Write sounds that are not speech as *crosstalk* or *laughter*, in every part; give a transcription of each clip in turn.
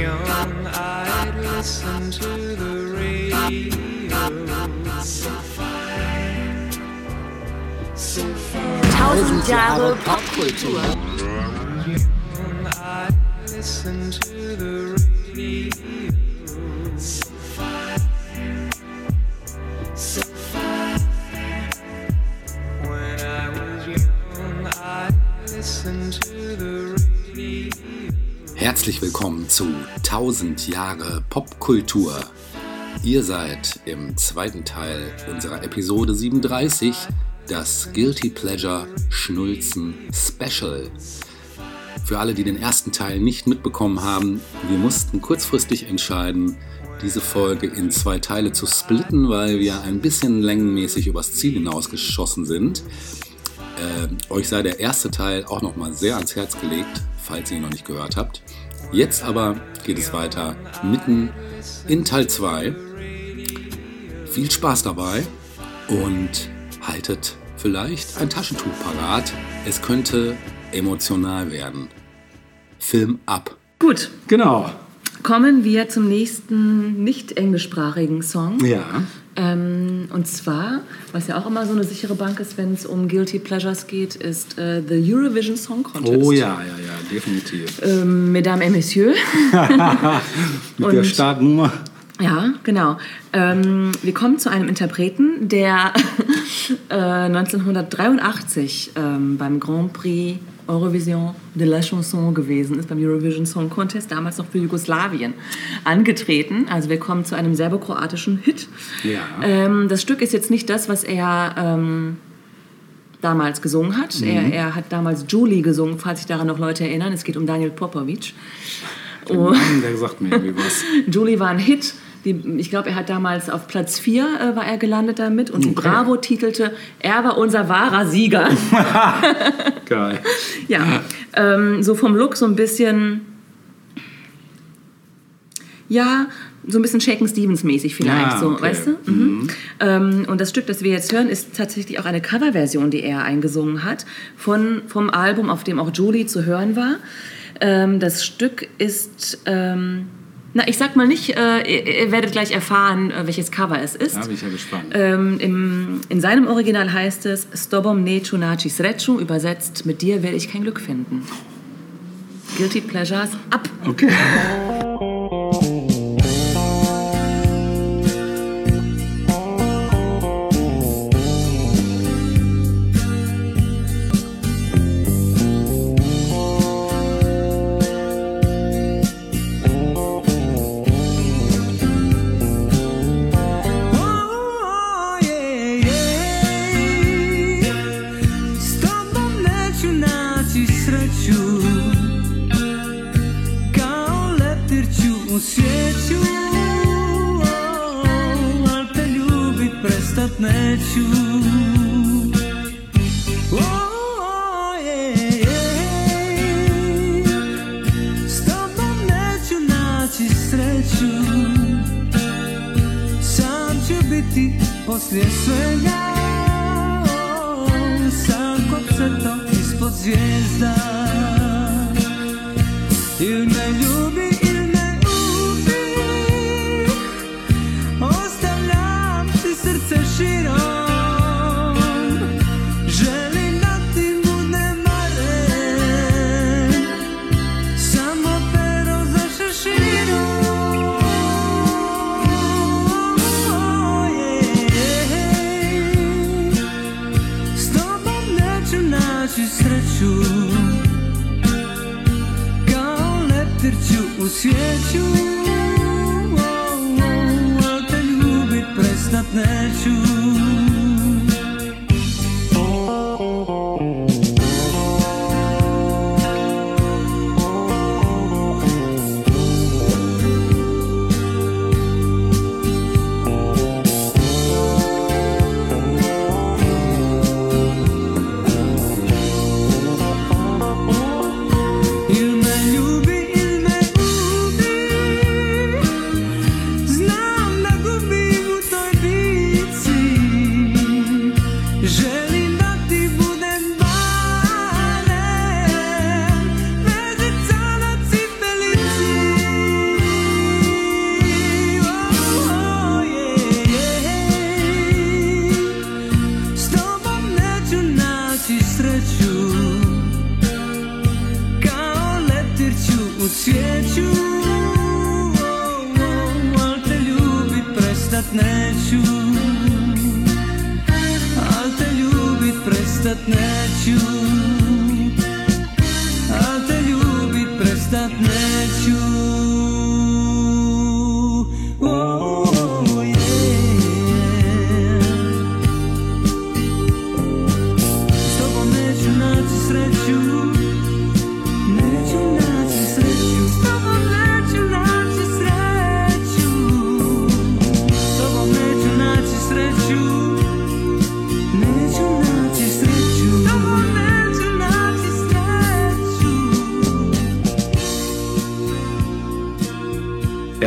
young, I'd listen to the radio. So fine, so fine. Tausend Jahre Popkultur. Young, I'd listen to the radio. Herzlich willkommen zu 1000 Jahre Popkultur. Ihr seid im zweiten Teil unserer Episode 37, das Guilty Pleasure Schnulzen Special. Für alle, die den ersten Teil nicht mitbekommen haben, wir mussten kurzfristig entscheiden, diese Folge in zwei Teile zu splitten, weil wir ein bisschen längenmäßig übers Ziel hinausgeschossen sind. Äh, euch sei der erste Teil auch nochmal sehr ans Herz gelegt, falls ihr ihn noch nicht gehört habt. Jetzt aber geht es weiter mitten in Teil 2. Viel Spaß dabei und haltet vielleicht ein Taschentuch parat. Es könnte emotional werden. Film ab. Gut, Genau. kommen wir zum nächsten nicht englischsprachigen Song. Ja. Ähm, und zwar, was ja auch immer so eine sichere Bank ist, wenn es um Guilty Pleasures geht, ist äh, The Eurovision Song Contest. Oh ja, ja, ja, definitiv. Ähm, Mesdames et Messieurs. *laughs* Mit der und- Startnummer. Ja, genau. Ähm, wir kommen zu einem Interpreten, der *laughs* äh, 1983 ähm, beim Grand Prix Eurovision de la Chanson gewesen ist, beim Eurovision Song Contest, damals noch für Jugoslawien, angetreten. Also wir kommen zu einem serbokroatischen Hit. Ja. Ähm, das Stück ist jetzt nicht das, was er ähm, damals gesungen hat. Er, er hat damals Julie gesungen, falls sich daran noch Leute erinnern. Es geht um Daniel Popovic. Oh. Mann, der sagt mir irgendwie was. *laughs* Julie war ein Hit. Die, ich glaube, er hat damals auf Platz 4 äh, war er gelandet damit und die Okay. Bravo titelte, er war unser wahrer Sieger. *laughs* Geil. *laughs* ja, ähm, so vom Look so ein bisschen, ja, so ein bisschen Shaken Stevens mäßig vielleicht, Ah, so, okay. weißt du? Mhm. Ähm, und das Stück, das wir jetzt hören, ist tatsächlich auch eine Coverversion, die er eingesungen hat, von, vom Album, auf dem auch Julie zu hören war. Ähm, das Stück ist, ähm, na, ich sag mal nicht, äh, ihr, ihr werdet gleich erfahren, äh, welches Cover es ist. Da bin ich ja gespannt. Ähm, im, in seinem Original heißt es Stobom neću naći sreću, übersetzt mit dir werde ich kein Glück finden. Guilty Pleasures ab. Okay. *laughs*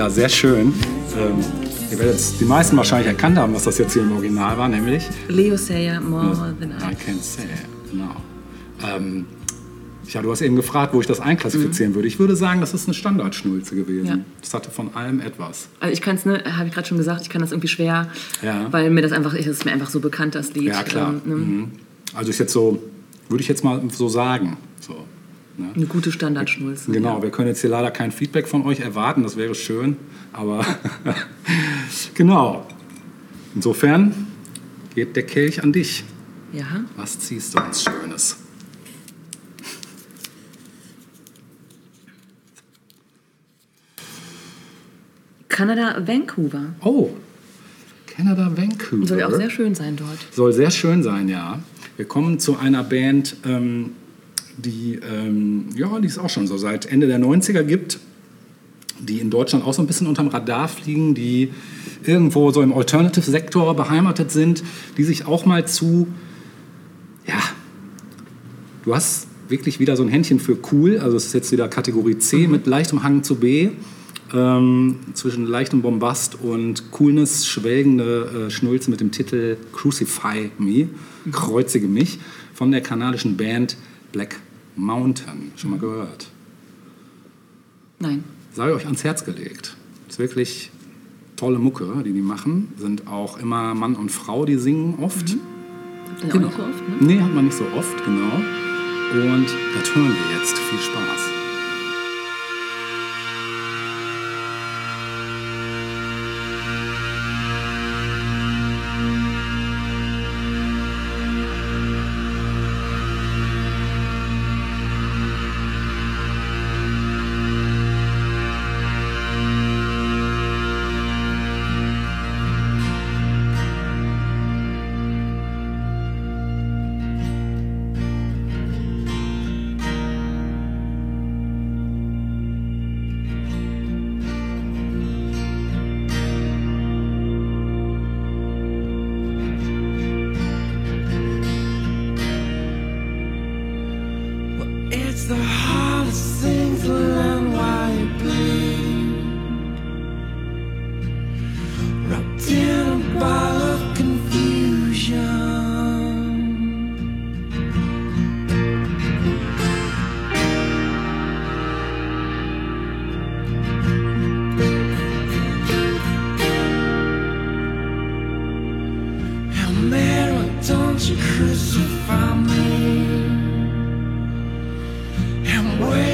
Ja, sehr schön. Ähm, ihr werdet jetzt die meisten wahrscheinlich erkannt haben, was das jetzt hier im Original war, nämlich Leo Sayer, More Than I. I Can Say. Genau. Ähm, ja, du hast eben gefragt, wo ich das einklassifizieren würde. Ich würde sagen, das ist eine Standardschnulze gewesen. Ja. Das hatte von allem etwas. Also ich kann es, ne, habe ich gerade schon gesagt, ich kann das irgendwie schwer, Ja. weil mir das einfach, es ist mir einfach so bekannt, das Lied. Ja, klar. Ähm, ne? Mhm. Also ist jetzt so, würde ich jetzt mal so sagen. So, ne? Eine gute Standardschnulze. Genau, Ja. wir können jetzt hier leider kein Feedback von euch erwarten, das wäre schön, aber *laughs* genau. Insofern geht der Kelch an dich. ja. Was ziehst du uns Schönes? Kanada, Vancouver. Oh, Canada, Vancouver. Soll ja auch sehr schön sein dort. Soll sehr schön sein, ja. Wir kommen zu einer Band, ähm, die, ähm, ja, die es auch schon so seit Ende der 90er gibt, die in Deutschland auch so ein bisschen unterm Radar fliegen, die irgendwo so im Alternative-Sektor beheimatet sind, die sich auch mal zu, ja, du hast wirklich wieder so ein Händchen für cool, also es ist jetzt wieder Kategorie C mit leichtem Hang zu B, ähm, zwischen leichtem Bombast und Coolness schwelgende äh, Schnulze mit dem Titel Crucify Me, kreuzige mich, von der kanadischen Band Black Mountain. Schon mal gehört? Nein. sei euch ans Herz gelegt. Ist wirklich tolle Mucke, die die machen. Sind auch immer Mann und Frau, die singen oft. Sind ja auch nicht so oft, ne? Nee, hat man nicht so oft, genau. Und das hören wir jetzt. Viel Spaß. I'm waiting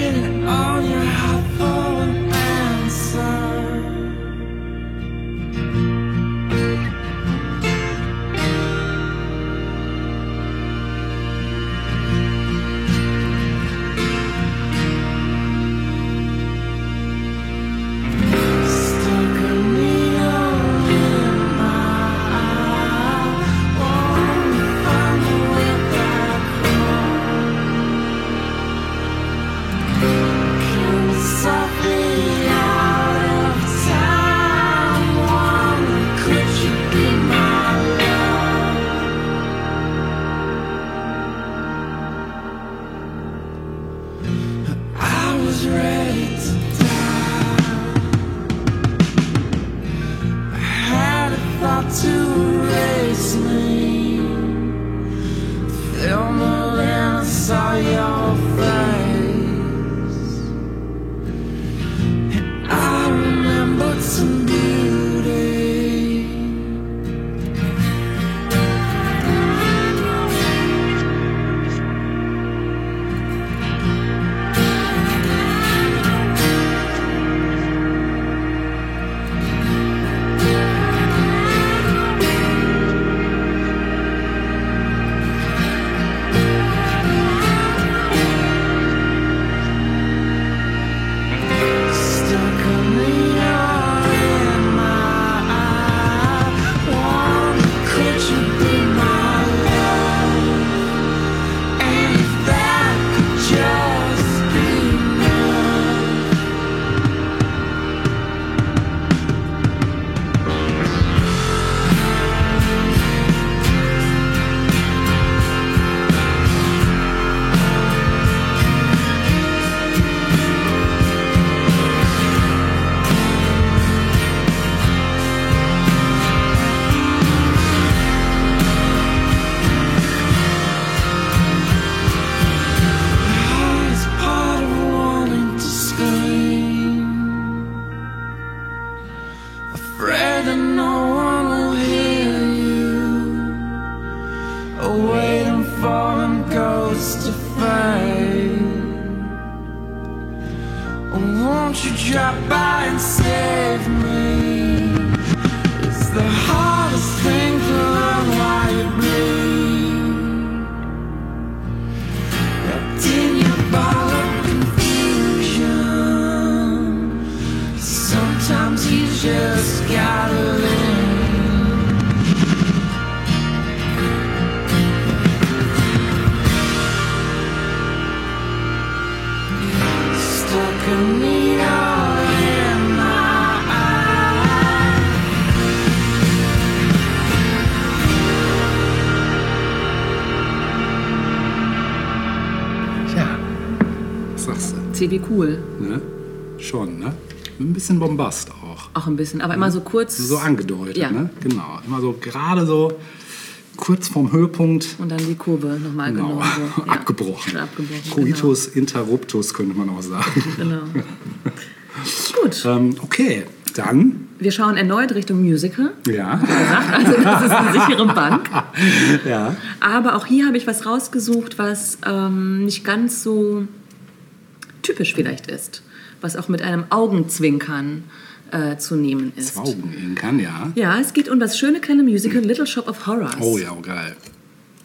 du? CD cool. Ne? Schon, ne? Ein bisschen Bombast auch. Auch ein bisschen, aber immer so kurz. So angedeutet, Ja. ne? Genau. Immer so gerade so kurz vorm Höhepunkt. Und dann die Kurve nochmal Genau. genommen. So. *laughs* Ja. Abgebrochen. Abgebrochen. Coitus interruptus könnte man auch sagen. Genau. genau. *laughs* Gut, ähm, okay, dann, wir schauen erneut Richtung Musical. ja. Gesagt, also das ist eine sichere Bank. *laughs* ja. Aber auch hier habe ich was rausgesucht, was ähm, nicht ganz so typisch vielleicht ist. Was auch mit einem Augenzwinkern äh, zu nehmen ist. Kann, ja. Ja, es geht um das schöne kleine Musical Little Shop of Horrors. Oh ja, oh, geil.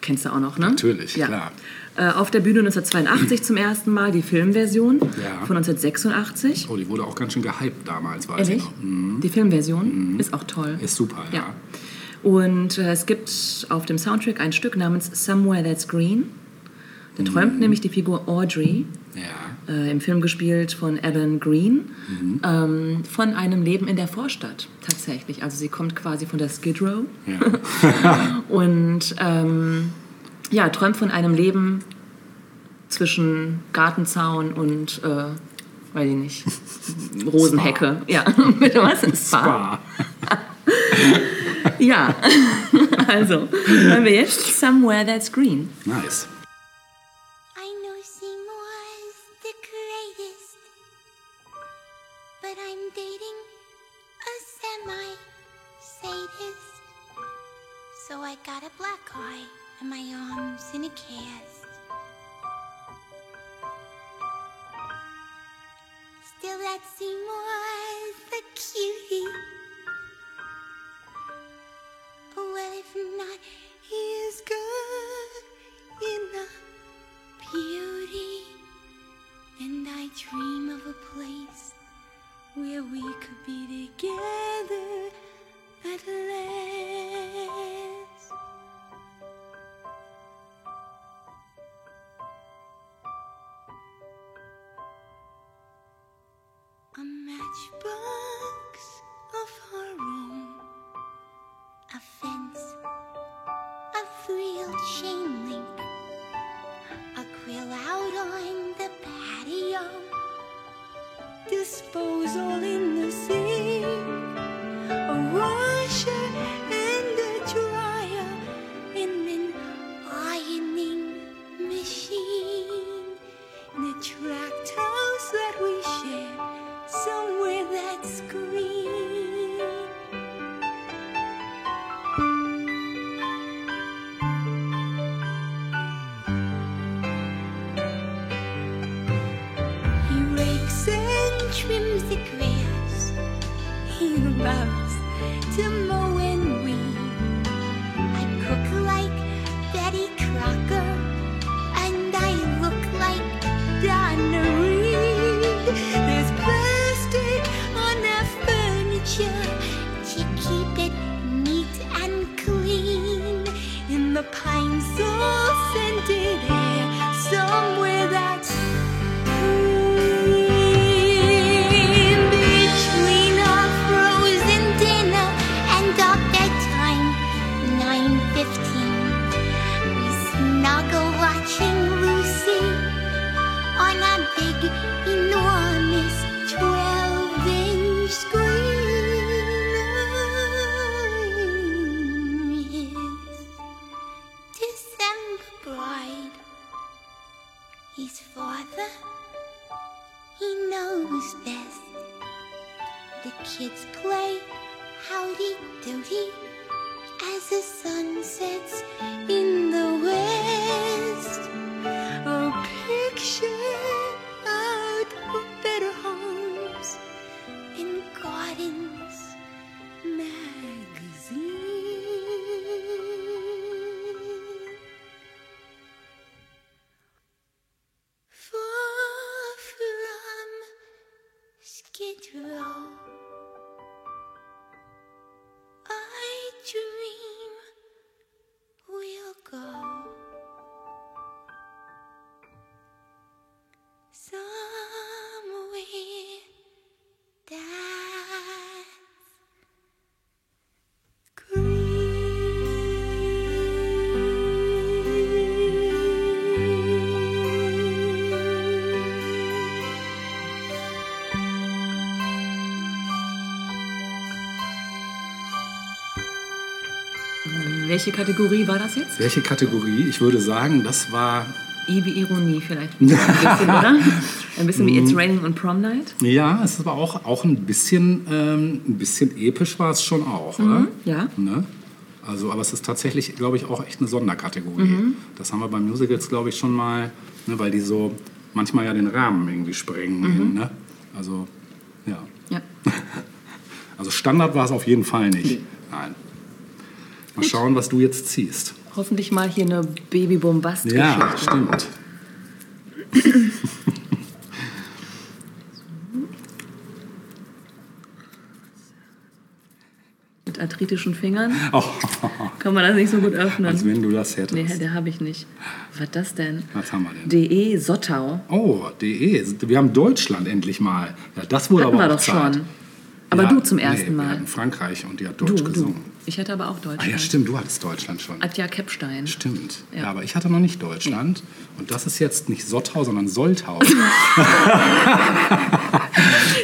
Kennst du auch noch, ne? Natürlich, ja. klar. Äh, auf der Bühne 1982 zum ersten Mal die Filmversion Ja. von 1986. Oh, die wurde auch ganz schön gehypt damals, weiß Ehrlich? ich noch. Mhm. Die Filmversion ist auch toll. Ist super, ja. Ja. Und äh, es gibt auf dem Soundtrack ein Stück namens Somewhere That's Green. Da Mhm. träumt nämlich die Figur Audrey, Ja. äh, im Film gespielt von Alan Green, Mhm. ähm, von einem Leben in der Vorstadt tatsächlich. Also sie kommt quasi von der Skid Row ja. *laughs* und ähm, ja, träumt von einem Leben zwischen Gartenzaun und, äh, weiß ich nicht, *laughs* Rosenhecke. Ja, *laughs* bitte was? Spa. Spa. Ja, also, hören wir jetzt Somewhere That's Green. Nice. My arms in a cast. Still, that Seymour's the cutie. Well, if not, he is good enough beauty. And I dream of a place where we could be together at last. A matchbox of her own, a fence, a real chain link, a grill out on the patio, disposal in the sink, a washer Welche Kategorie war das jetzt? Welche Kategorie? Ich würde sagen, das war. I wie Ironie vielleicht. Ein bisschen, oder? *laughs* Ein bisschen wie It's Raining on Prom Night. Ja, es ist aber auch, auch ein bisschen, ähm, ein bisschen episch war es schon auch, oder? ja. Ne? Also, aber es ist tatsächlich, glaube ich, auch echt eine Sonderkategorie. Das haben wir bei Musicals, glaube ich, schon mal, ne, weil die so manchmal ja den Rahmen irgendwie sprengen. Ne? Also, ja. Ja. *laughs* Also Standard war es auf jeden Fall nicht. Nein. Mal schauen, was du jetzt ziehst. Hoffentlich mal hier eine Baby-Bombast-Geschichte. Ja, stimmt. *laughs* Mit arthritischen Fingern Oh, kann man das nicht so gut öffnen. als wenn du das hättest. nee, der habe ich nicht. Was das denn? Was haben wir denn? DE Sottau. Oh, DE. Wir haben Deutschland endlich mal. Ja, das wurde Hatten aber wir auch doch Zeit. schon. Aber Ja, du zum nee, ersten Wir Mal. hatten Frankreich und die hat Du, Deutsch du. gesungen. Ich hatte aber auch Deutschland. Ah ja, stimmt, du hattest Deutschland schon. Adja Keppstein. Stimmt. Ja. Ja. aber ich hatte noch nicht Deutschland. Und das ist jetzt nicht Sottau, sondern Soltau. *laughs* *laughs*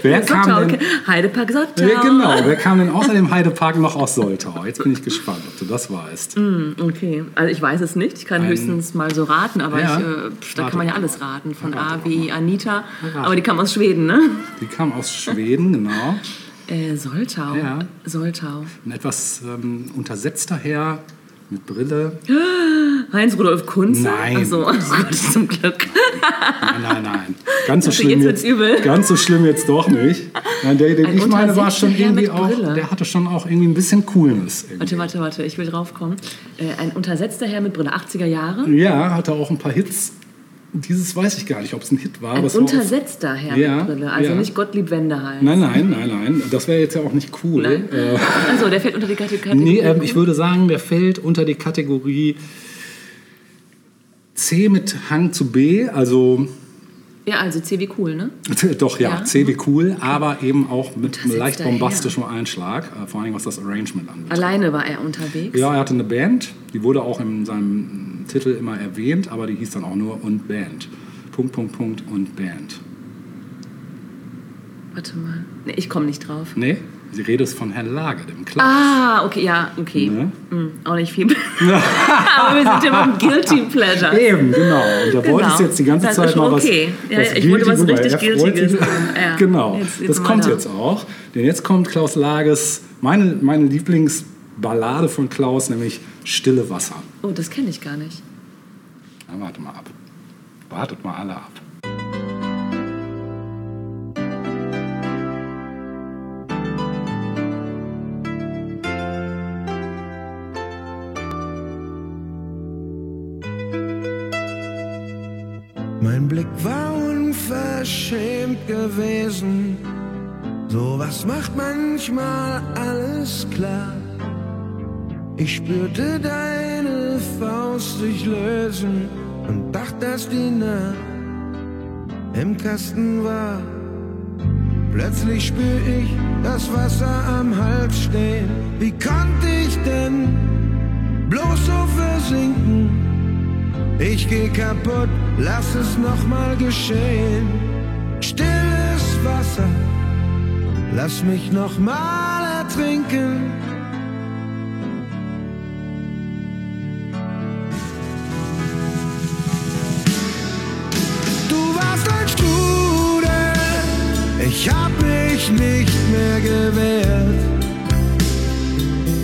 Wer kam Sottau, denn? okay. Heidepark Sottau. Ja, genau. Wer kam denn außer dem Heidepark noch aus Soltau? Jetzt bin ich gespannt, ob du das weißt. Okay, also ich weiß es nicht. Ich kann Ein- höchstens mal so raten, aber Ja. ich, äh, da Rate kann man ja alles raten. Von A wie. Anita. Aber die kam aus Schweden, ne? Die kam aus Schweden, genau. *laughs* Äh, Soltau. Ja. Soltau. Ein etwas ähm, untersetzter Herr mit Brille. *gasps* Heinz-Rudolf Kunze? Nein. Ach so, oh Gott, zum Glück. Nein, nein, nein. *laughs* Ganz so schlimm jetzt jetzt, ganz so schlimm jetzt doch nicht. Nein, der, den Ein ich meine, war schon Herr irgendwie auch. Der hatte schon auch irgendwie ein bisschen Coolness. Irgendwie. Warte, warte, warte, ich will draufkommen. Äh, ein untersetzter Herr mit Brille, 80er Jahre. Ja, hatte auch ein paar Hits. Dieses weiß ich gar nicht, ob es ein Hit war. Ein aber untersetzter Herr Ja, mit Brille, also ja. nicht Gottlieb Wendehals. Nein, nein, nein, nein. Das wäre jetzt ja auch nicht cool. Äh, Also, der fällt unter die Kategorie. nee, ähm, ich würde sagen, der fällt unter die Kategorie C mit Hang zu B, also Ja, also C wie cool, ne? *laughs* doch ja, Ja. C wie cool, aber eben auch mit einem leicht bombastischem Einschlag, äh, vor allem was das Arrangement angeht. Alleine war er unterwegs. Ja, er hatte eine Band, die wurde auch in seinem Titel immer erwähnt, aber die hieß dann auch nur und Band. Punkt, Punkt, Punkt und Band. Warte mal. Nee, ich komme nicht drauf. Nee, die Rede ist von Herrn Lage, dem Klaus. Ah, okay, ja, okay. Ne? Hm, auch nicht viel. *laughs* Aber wir sind ja beim Guilty Pleasure. Eben, genau. Und da Genau. wolltest du jetzt die ganze Das Zeit mal was. okay. Ja, was ich wollte was richtig Guiltiges. Ja, genau, jetzt- jetzt das kommt da. jetzt auch. Denn jetzt kommt Klaus Lages, meine, meine Lieblingsballade von Klaus, nämlich Stille Wasser. Oh, das kenne ich gar nicht. Na, warte mal ab. Wartet mal alle ab. Unverschämt gewesen. Sowas macht manchmal alles klar. Ich spürte deine Faust sich lösen und dachte, dass die Nacht im Kasten war. Plötzlich spür ich das Wasser am Hals stehen. Wie konnte ich denn bloß so versinken? Ich geh kaputt, lass es nochmal geschehen. Stilles Wasser, lass mich nochmal ertrinken. Du warst ein Strudel, ich hab mich nicht mehr gewehrt.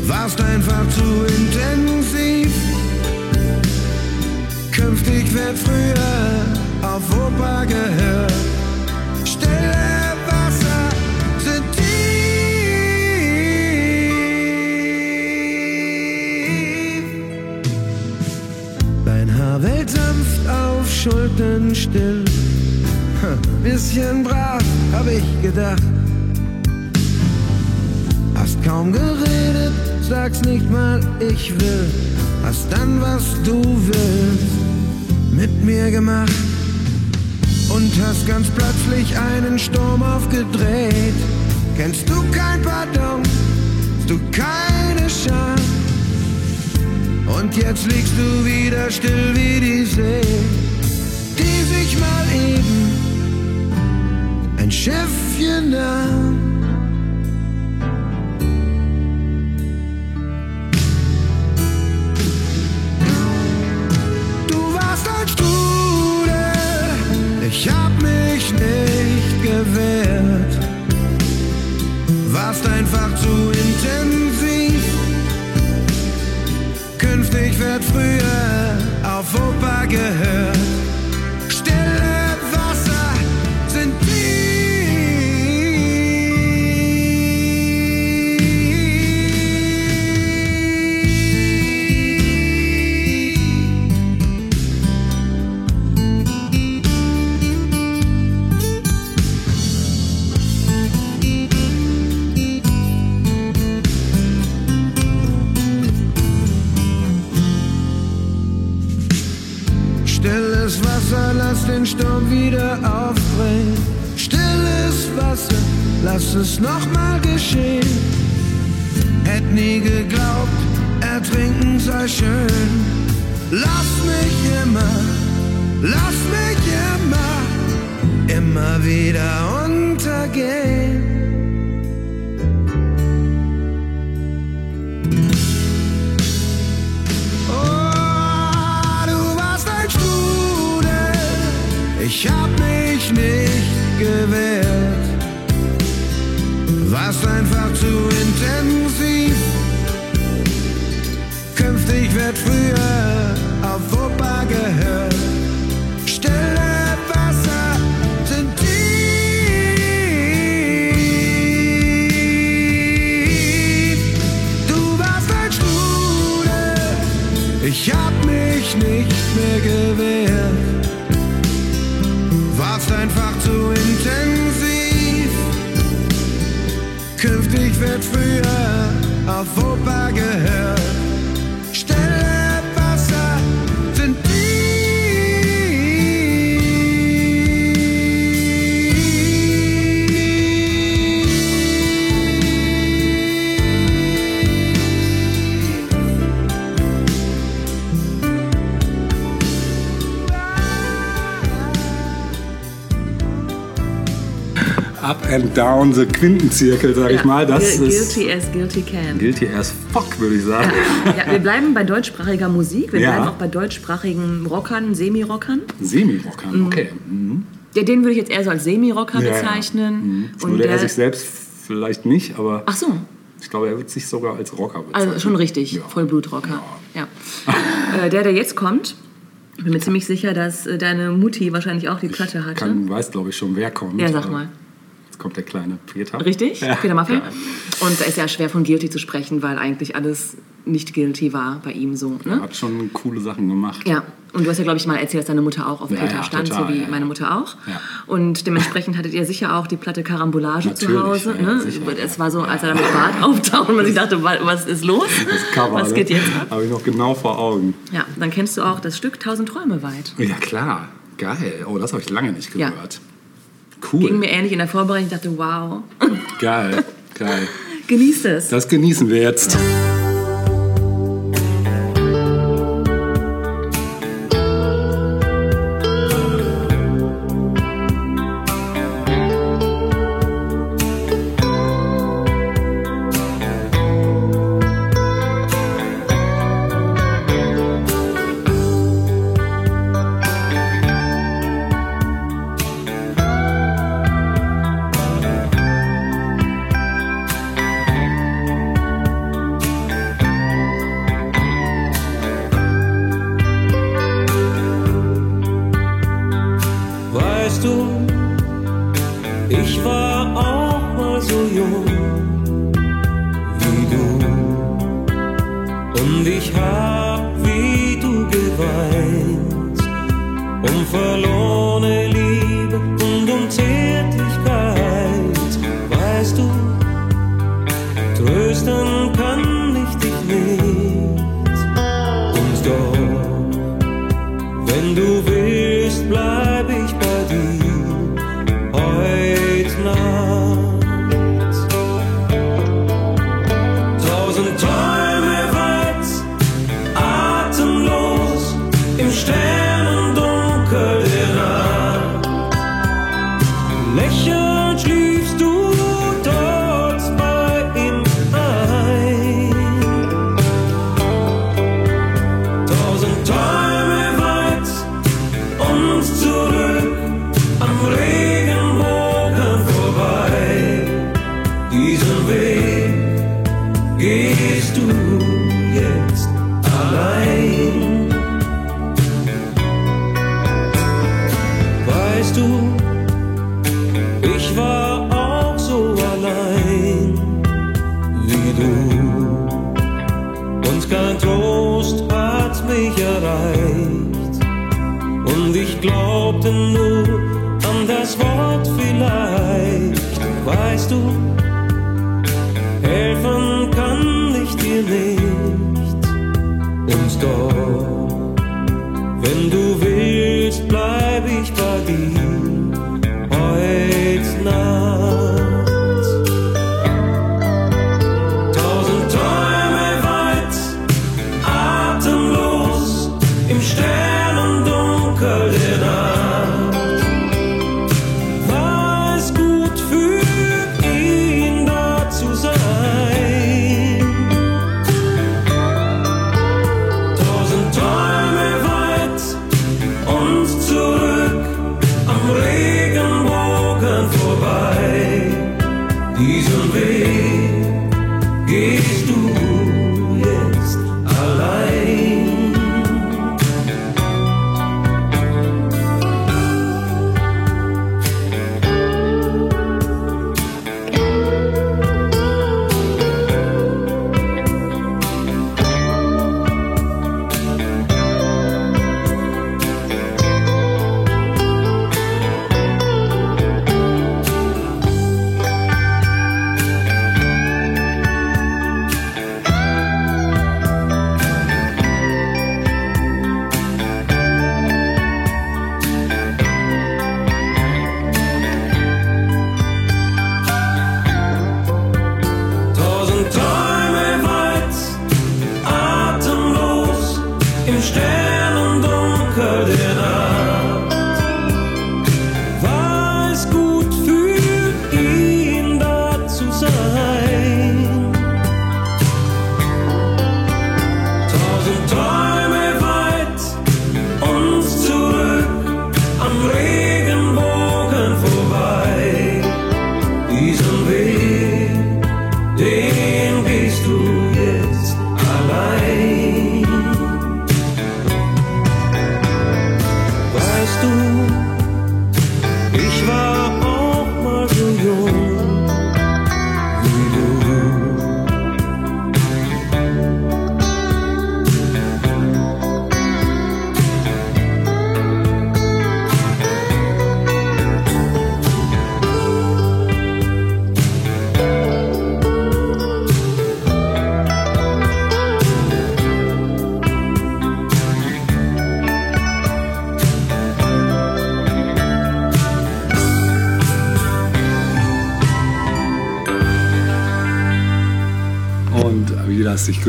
Warst einfach zu intensiv. Künftig wird früher auf Opa gehört. Still. Bisschen brav, hab ich gedacht. Kaum geredet, sag's nicht mal, ich will. Hast dann, was du willst, mit mir gemacht. Und hast ganz plötzlich einen Sturm aufgedreht. Kennst du kein Pardon, hast du keine Scham. Und jetzt liegst du wieder still wie die See, chef you now down the Quintenzirkel, sag ich mal. Das Gu- ist Guilty as guilty can. guilty as fuck, würde ich sagen. Ja, wir bleiben bei deutschsprachiger Musik, wir Ja. bleiben auch bei deutschsprachigen Rockern, Semi-Rockern. Semi-Rockern, okay. Ja, den würde ich jetzt eher so als Semi-Rocker Ja, ja. bezeichnen. Mhm. Und würde er der, sich selbst vielleicht nicht, aber ach so, ich glaube, er wird sich sogar als Rocker bezeichnen. also schon richtig, Ja. Vollblutrocker. Ja. äh, der, der jetzt kommt, ich bin mir ziemlich sicher, dass äh, deine Mutti wahrscheinlich auch die Platte hatte. Kann, weiß, glaube ich, schon, wer kommt. ja, sag mal. Jetzt kommt der kleine Peter. Richtig? Ja. Peter Maffay? Ja. Und da ist ja schwer von guilty zu sprechen, weil eigentlich alles nicht guilty war bei ihm so. Er Ne? hat schon coole Sachen gemacht. Ja, und du hast ja, glaube ich, mal erzählt, dass deine Mutter auch auf Ja, Peter stand, total, so wie meine Mutter auch. Und dementsprechend hattet ihr sicher auch die Platte Karambolage zu Hause. ne? sicher. Es war so, als er da mit Bart auftaucht und man sich dachte, wa- was ist los? Das Cover, was ne? geht jetzt ab? Habe ich noch genau vor Augen. Ja, dann kennst du auch das Stück Tausend Träume weit. Ja, klar. Geil. Oh, das habe ich lange nicht gehört. Cool. Ging mir ähnlich in der Vorbereitung, ich dachte, wow, Geil. Geil. *laughs* genießt es. Das genießen wir jetzt. Weißt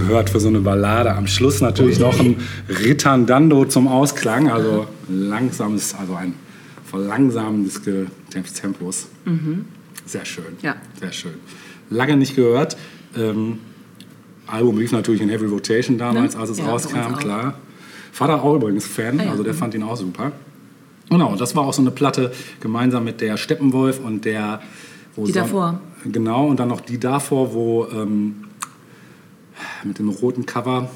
gehört für so eine Ballade, am Schluss natürlich noch ein Ritandando zum Ausklang, also langsames, also ein Verlangsamen des Tempos. Sehr schön. Ja. Sehr schön. Lange nicht gehört. Ähm, Album lief natürlich in Heavy Rotation damals, Ne? als es Ja, rauskam, klar. Vater auch übrigens Fan, Ah ja, also der mhm. fand ihn auch super. Genau, das war auch so eine Platte gemeinsam mit der Steppenwolf und der. Die davor. Genau, und dann noch die davor, wo ähm, mit dem roten Cover,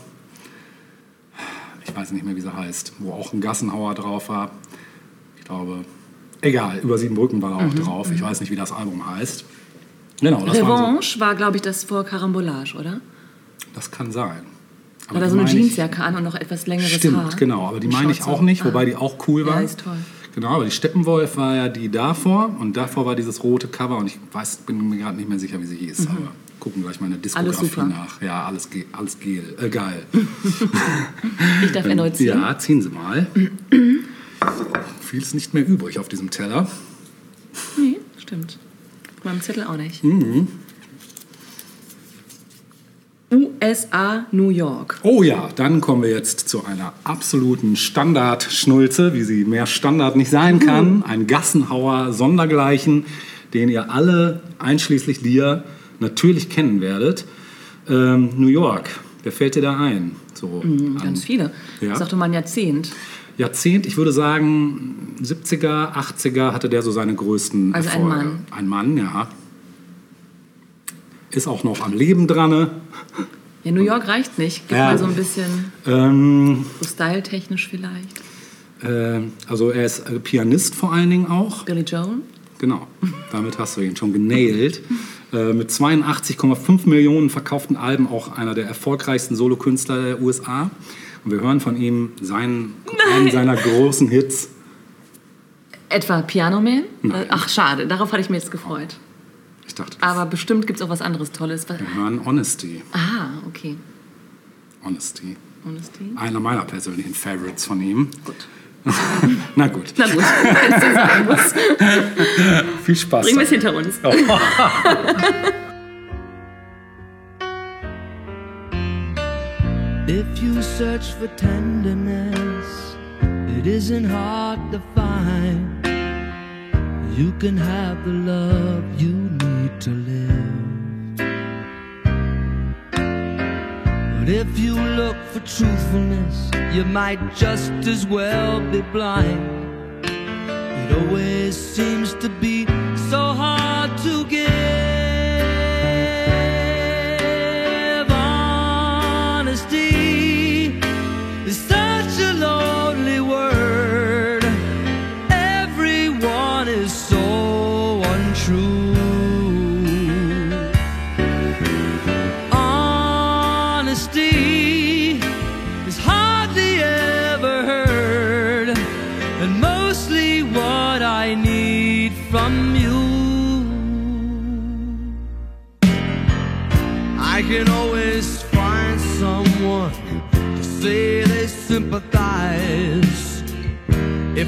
ich weiß nicht mehr, wie sie heißt, wo auch ein Gassenhauer drauf war. Ich glaube, egal, über sieben Brücken war da auch drauf. Ich weiß nicht, wie das Album heißt. Genau, das, Revanche war, glaube ich, das vor Karambolage, oder? so, das kann sein. Aber War da die so eine Jeansjacke an und noch etwas längeres Stimmt, Haar. genau, aber die meine ich auch nicht, wobei Ah. die auch cool war. Ja, ist toll. Genau, aber die Steppenwolf war ja die davor und davor war dieses rote Cover und ich weiß, bin mir gerade nicht mehr sicher, wie sie hieß, aber gucken gleich meine Mhm. Diskografie nach. Ja, alles, alles gel, äh, geil. *laughs* Ich darf erneut ziehen. Ja, ziehen Sie mal. Viel ist nicht mehr übrig auf diesem Teller. Nee, stimmt. Auf meinem Zettel auch nicht. Mhm. USA, New York. Oh ja, dann kommen wir jetzt zu einer absoluten Standard-Schnulze, wie sie mehr Standard nicht sein kann. Ein Gassenhauer sondergleichen, den ihr alle, einschließlich dir, natürlich kennen werdet. Ähm, New York, wer fällt dir da ein? So an Ganz viele. Ja. Sag doch mal ein Jahrzehnt. Jahrzehnt, ich würde sagen 70er, 80er hatte der so seine größten Also ein Erfolge. Mann. Ein Mann, ja. Ist auch noch am Leben dran. ne? Ja, New York reicht nicht. Gib Ja. mal so ein bisschen Ähm, so styletechnisch vielleicht. äh, also er ist äh, Pianist vor allen Dingen auch. Billy Joel. Genau, damit hast du ihn schon genailt. *laughs* Äh, mit 82,5 Millionen verkauften Alben auch einer der erfolgreichsten Solokünstler der USA. Und wir hören von ihm seinen, einen seiner großen Hits. Etwa Piano Man? Nein. Ach, schade, darauf hatte ich mir jetzt gefreut. Ich dachte, Aber bestimmt gibt es auch was anderes Tolles. Wir hören Honesty. Ah, okay. Honesty. Honesty. Einer meiner persönlichen Favorites von ihm. Gut. *laughs* Na gut, Na gut, wenn es sein muss. *laughs* viel Spaß. Bringen wir es hinter uns. *laughs* If you search for tenderness, it isn't hard to find. You can have the love you need to live. If you look for truthfulness, you might just as well be blind. It always seems to be so hard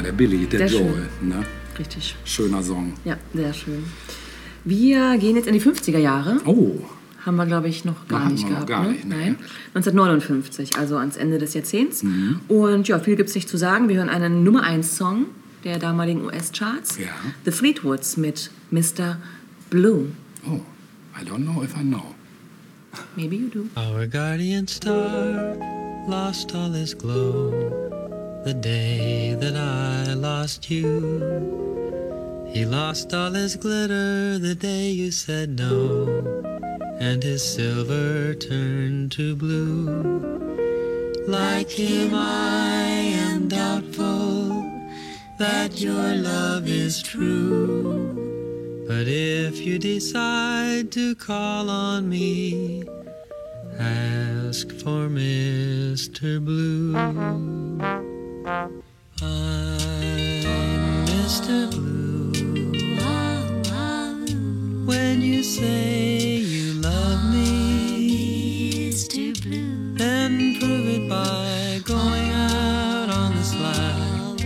Ja, der Billy, der Sehr. Joel. Ne? Richtig. Schöner Song. Ja, sehr schön. Wir gehen jetzt in die 50er Jahre. Oh, Haben wir, glaube ich, noch gar Hatten nicht gehabt. gar ne? nicht, nee. Nein. 1959, also ans Ende des Jahrzehnts. Mhm. Und ja, viel gibt es nicht zu sagen. Wir hören einen Nummer 1 Song der damaligen US-Charts. Ja. The Fleetwoods mit Mr. Blue. oh, I don't know if I know. Maybe you do. Our guardian star lost all his glow the day that I lost you. He lost all his glitter the day you said no, and his silver turned to blue. Like him, I am doubtful that your love is true. But if you decide to call on me, ask for Mr. Blue. I'm Mr. Blue. When you say you love me, blue. Then prove it by going out on the slide,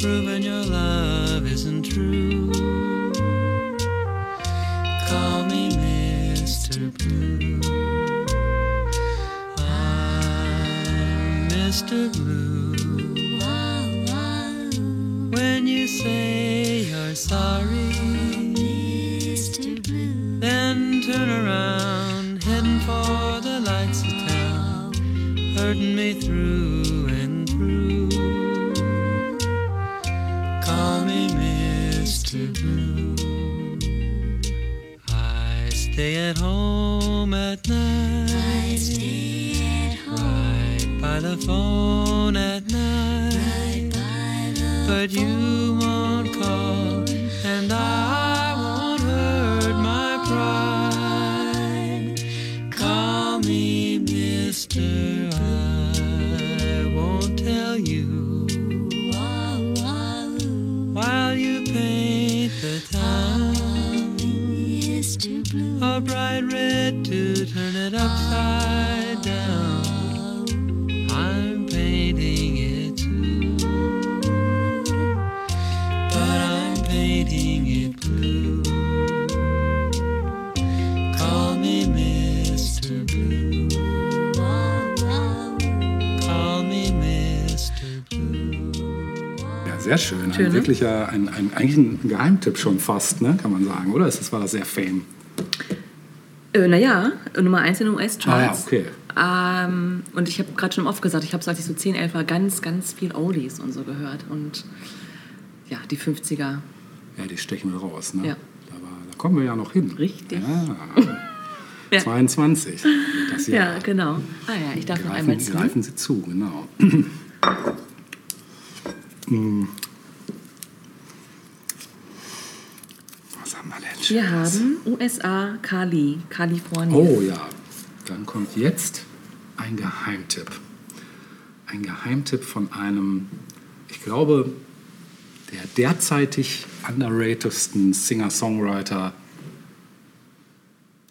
proving your love isn't true. Call me Mr. Blue. I'm Mr. Blue. Sorry, Mr. Blue, then turn around, heading for the lights of town, hurting me through and through. Call me Mr. Blue. I stay at home at night. I stay at home Right by the phone at night. right by the But you won't call, and I won't hurt my pride. Call me Mister. I won't tell you while you paint the town Mr. Blue. a bright red to turn it upside sehr schön. Schön, ein ne? wirklicher, ein, ein, eigentlich ein Geheimtipp schon fast, ne? kann man sagen, oder? Ist das, war das sehr fame? Äh, naja, Nummer 1 in den US-Charts. Ah ja, okay. Ähm, und ich habe gerade schon oft gesagt, ich habe als ich so 10, 11 war, ganz, ganz viel Oldies und so gehört. Und ja, die 50er. Ja, die stechen wir raus. Ne? Ja. Da, war, da kommen wir ja noch hin. Richtig. Ja. *laughs* Ja. 22. wird Das Jahr. Ja, genau. Ah ja, ich darf noch Greifen, einmal zu. greifen Sie zu, genau. Hm. Was haben wir denn? Wir haben USA, Cali, Kalifornien. Oh ja, dann kommt jetzt ein Geheimtipp. Ein Geheimtipp von einem, ich glaube, der derzeitig underratedsten Singer-Songwriter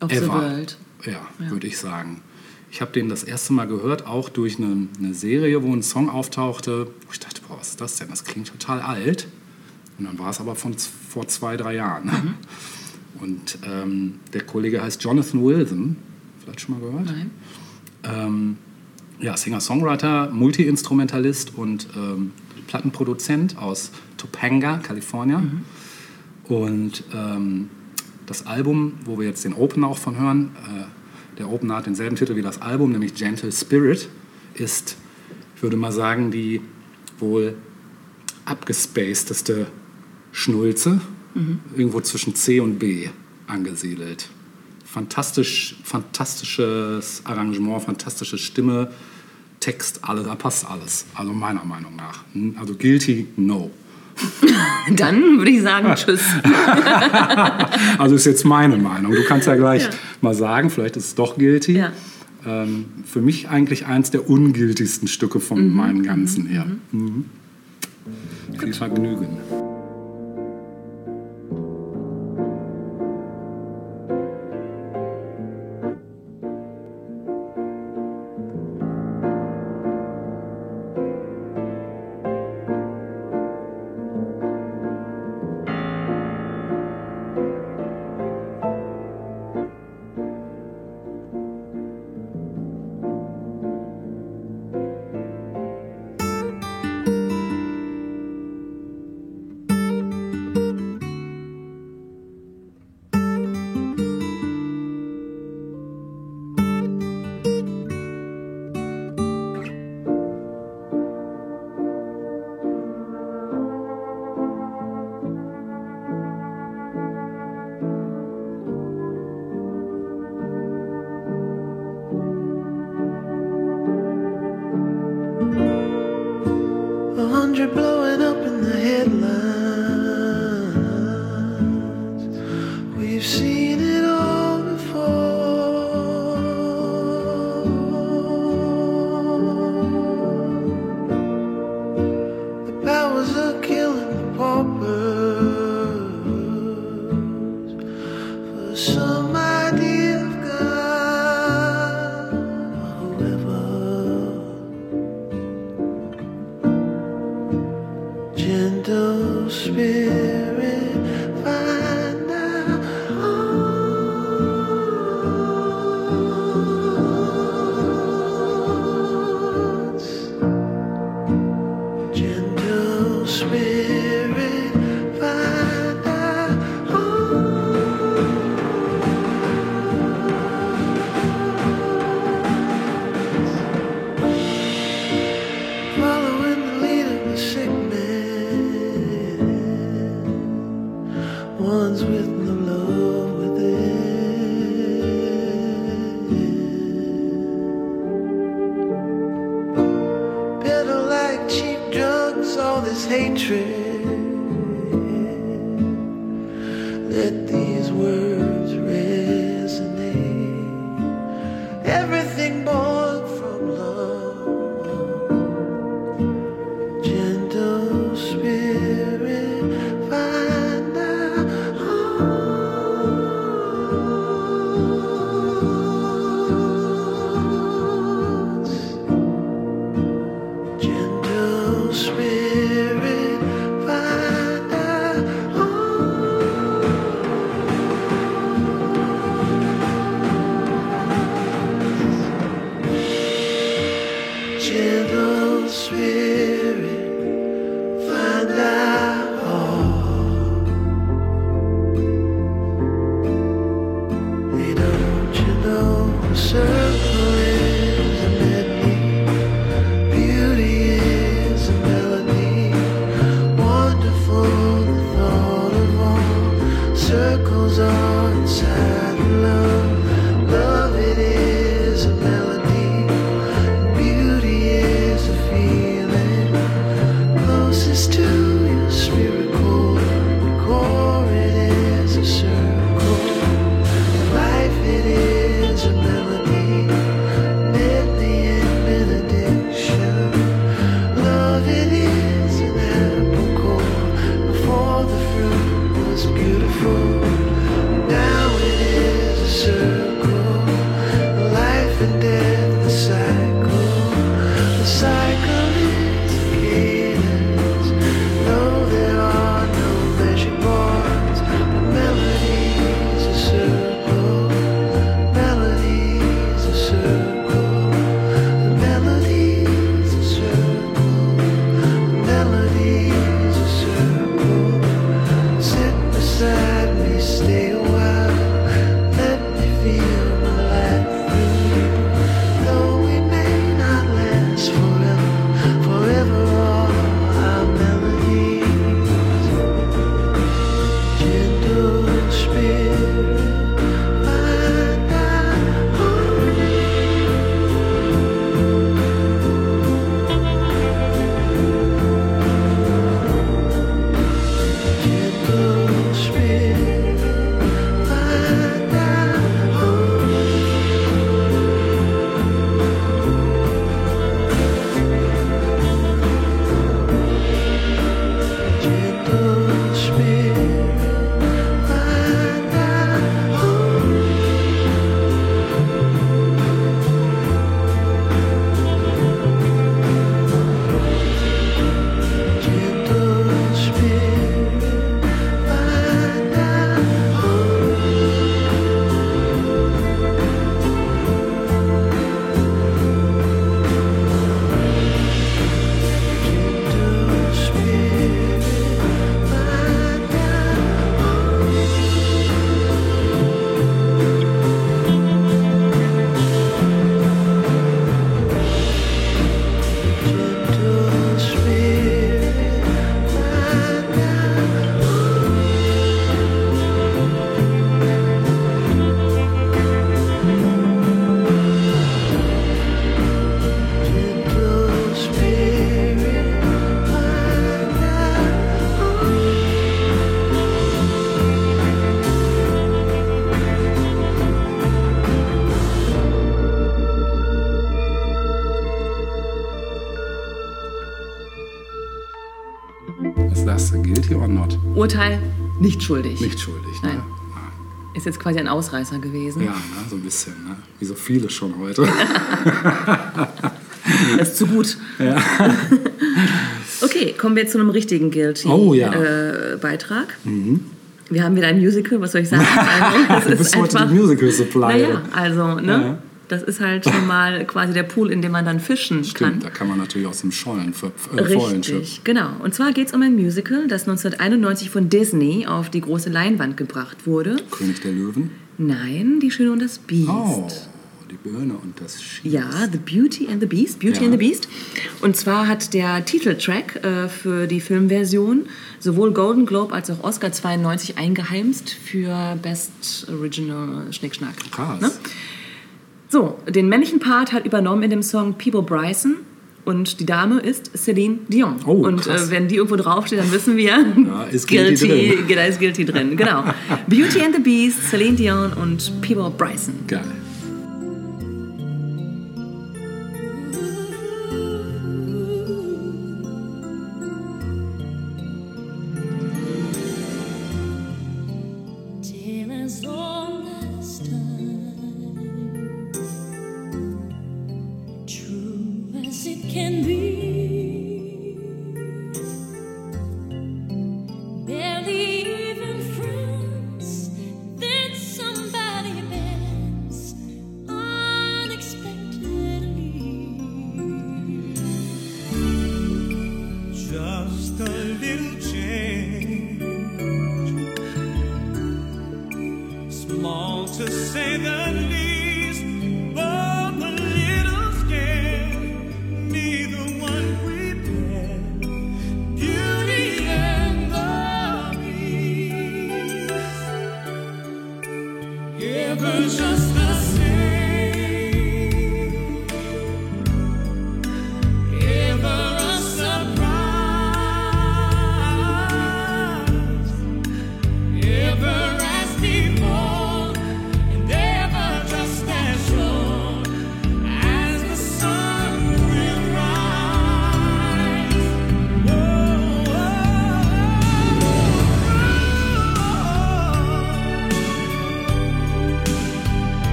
of the ever. World. Ja, würde ich sagen. Ich habe den das erste Mal gehört, auch durch eine, eine Serie, wo ein Song auftauchte. Ich dachte, boah, was ist das denn? Das klingt total alt. Und dann war es aber von vor zwei, drei Jahren. Mhm. *laughs* Und ähm, der Kollege heißt Jonathan Wilson. Vielleicht schon mal gehört? Nein. Ähm, ja, Singer-Songwriter, Multi-Instrumentalist und ähm, Plattenproduzent aus Topanga, Kalifornien. Und ähm, das Album, wo wir jetzt den Opener auch von hören, äh, der Opener hat denselben Titel wie das Album, nämlich Gentle Spirit, ist, ich würde mal sagen, die wohl abgespacedeste Schnulze, irgendwo zwischen C und B angesiedelt. Fantastisch, fantastisches Arrangement, fantastische Stimme, Text, alles, da passt alles. Also meiner Meinung nach. Hm, Also guilty, no. *laughs* Dann würde ich sagen, tschüss. *laughs* Also ist jetzt meine Meinung. Du kannst ja gleich Ja. mal sagen, vielleicht ist es doch guilty. Ja. Ähm, für mich eigentlich eins der ungültigsten Stücke von Mhm, meinem Ganzen her. Mhm. Viel Vergnügen. Know Guilty or not? Urteil nicht schuldig. Nicht schuldig, ne? Nein. Ist jetzt quasi ein Ausreißer gewesen. Ja, ne? so ein bisschen. Ne? Wie so viele schon heute. *laughs* Das ist zu gut. *laughs* okay, kommen wir zu einem richtigen Guilty Oh, ja. Mhm. äh, Beitrag. Wir haben wieder ein Musical, was soll ich sagen? *laughs* Also, Du bist heute die Musical Supply. Naja, also, ne? Ja. Das ist halt schon *laughs* mal quasi der Pool, in dem man dann fischen Stimmt, kann. da kann man natürlich aus dem Schollen äh. Richtig, genau. Und zwar geht es um ein Musical, das 1991 von Disney auf die große Leinwand gebracht wurde. König der Löwen. Nein, Die Schöne und das Biest. Oh, die Birne und das Schieß. Ja, The Beauty and the Beast. Beauty Ja. and the Beast. Und zwar hat der Titeltrack äh, für die Filmversion sowohl Golden Globe als auch Oscar 92 eingeheimst für Best Original Schnickschnack. Krass. Ne? So, den männlichen Part hat übernommen in dem Song Peebo Bryson Und die Dame ist Celine Dion. Oh, und äh, wenn die irgendwo draufsteht, dann wissen wir, Ja, ist Guilty drin. *laughs* da ist Guilty drin. Genau. Beauty and the Beast, Celine Dion und Peebo Bryson. Geil.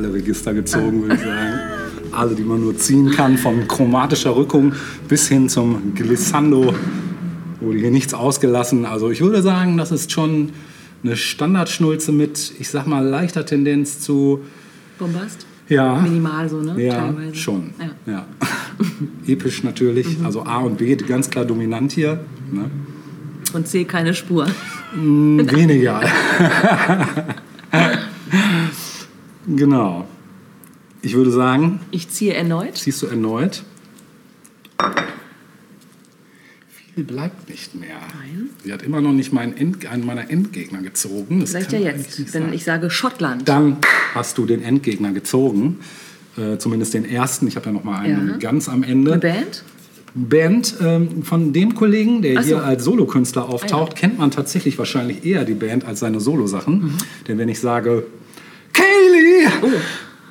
Alle Register gezogen, würde ich sagen. Alle, die man nur ziehen kann, von chromatischer Rückung bis hin zum Glissando, wurde hier nichts ausgelassen. Also ich würde sagen, das ist schon eine Standardschnulze mit, ich sag mal, leichter Tendenz zu, Bombast? ja, Minimal so, ne? ja, Teilweise. schon, Ja. ja. *laughs* Episch natürlich, also A und B ganz klar dominant hier. Ne? Und C keine Spur. Weniger. *laughs* *laughs* genau. Ich würde sagen, Ich ziehe erneut. ziehst du erneut. Viel bleibt nicht mehr. Nein. Sie hat immer noch nicht meinen End, einen meiner Endgegner gezogen. Das Vielleicht ja jetzt, wenn ich sage Schottland. Dann hast du den Endgegner gezogen. Äh, zumindest den ersten. Ich habe ja noch mal einen Ja. ganz am Ende. Eine Band? Band ähm, von dem Kollegen, der so. hier als Solokünstler auftaucht, Ah, ja. kennt man tatsächlich wahrscheinlich eher die Band als seine Solosachen. Mhm. Denn wenn ich sage, Kaylee, Oh.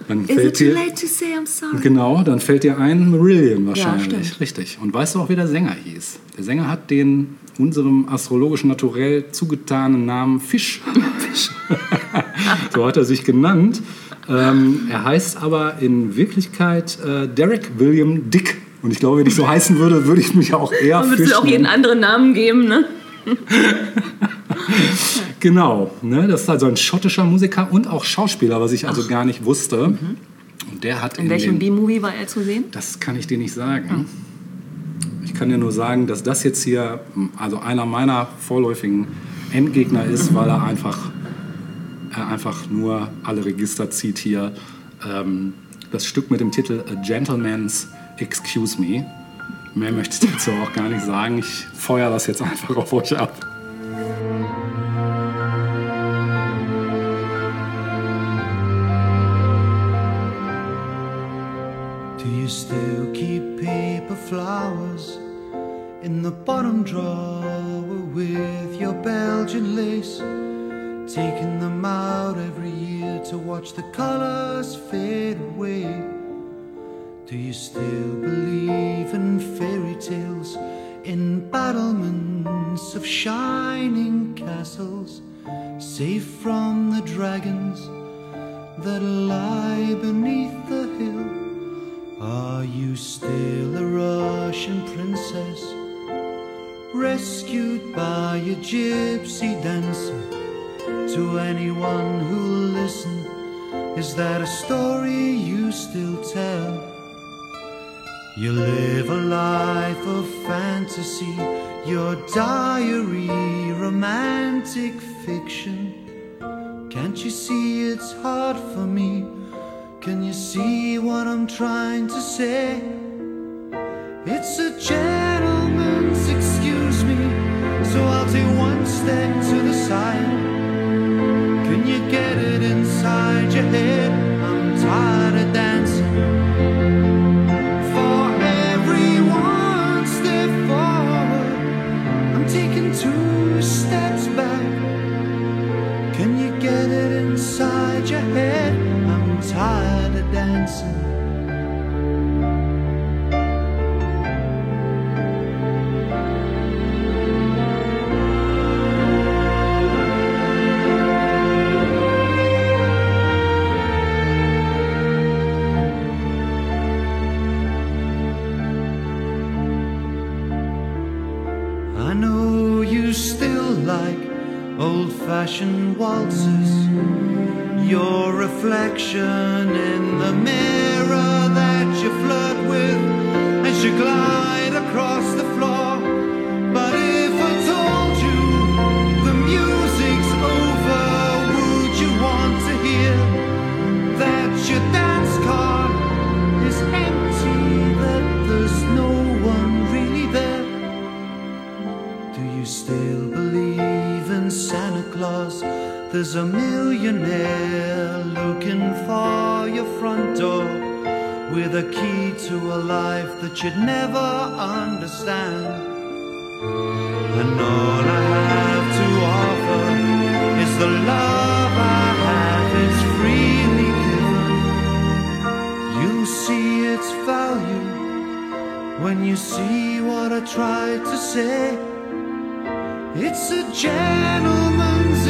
Dann Is it fällt too dir, late to say I'm sorry? genau, dann fällt dir ein Marillion wahrscheinlich. stimmt. Richtig. Und weißt du auch, wie der Sänger hieß? Der Sänger hat den unserem astrologischen Naturell zugetanen Namen Fisch. Fisch. *laughs* so hat er sich genannt. Ähm, er heißt aber in Wirklichkeit äh, Derek William Dick. Und ich glaube, wenn ich so heißen würde, würde ich mich auch eher Dann würdest du auch jeden anderen Namen geben, ne? *laughs* *laughs* Genau, ne? das ist also ein schottischer Musiker und auch Schauspieler, was ich also gar nicht wusste. Und der hat Mhm. In welchem B-Movie war er zu sehen? Das kann ich dir nicht sagen. Ich kann dir nur sagen, dass das jetzt hier also einer meiner vorläufigen Endgegner ist, weil er einfach, er einfach nur alle Register zieht hier. Ähm, das Stück mit dem Titel A Gentleman's Excuse Me. Mehr möchte ich dazu auch gar nicht sagen. Ich feuer das jetzt einfach auf euch ab. Drawer with your Belgian lace? Taking them out every year to watch the colors fade away. Do you still believe in fairy tales, in battlements of shining castles, safe from the dragons that lie beneath the hill? Are you still a Russian princess, rescued by a gypsy dancer? To anyone who'll listen, is that a story you still tell? You live a life of fantasy, your diary, romantic fiction. Can't you see it's hard for me? Can you see what I'm trying to say? It's a me, so I'll take one step to the side. Can you get it inside your head? I'm tired of dancing. For every one step forward, I'm taking two steps back. Can you get it inside your head? I'm tired of dancing. Old fashioned waltzes. Your reflection in the mirror that you flirt with as you glide across the floor. There's a millionaire looking for your front door with a key to a life that you'd never understand. And all I have to offer is the love I have is freely given. You'll see its value when you see what I tried to say. It's a gentleman's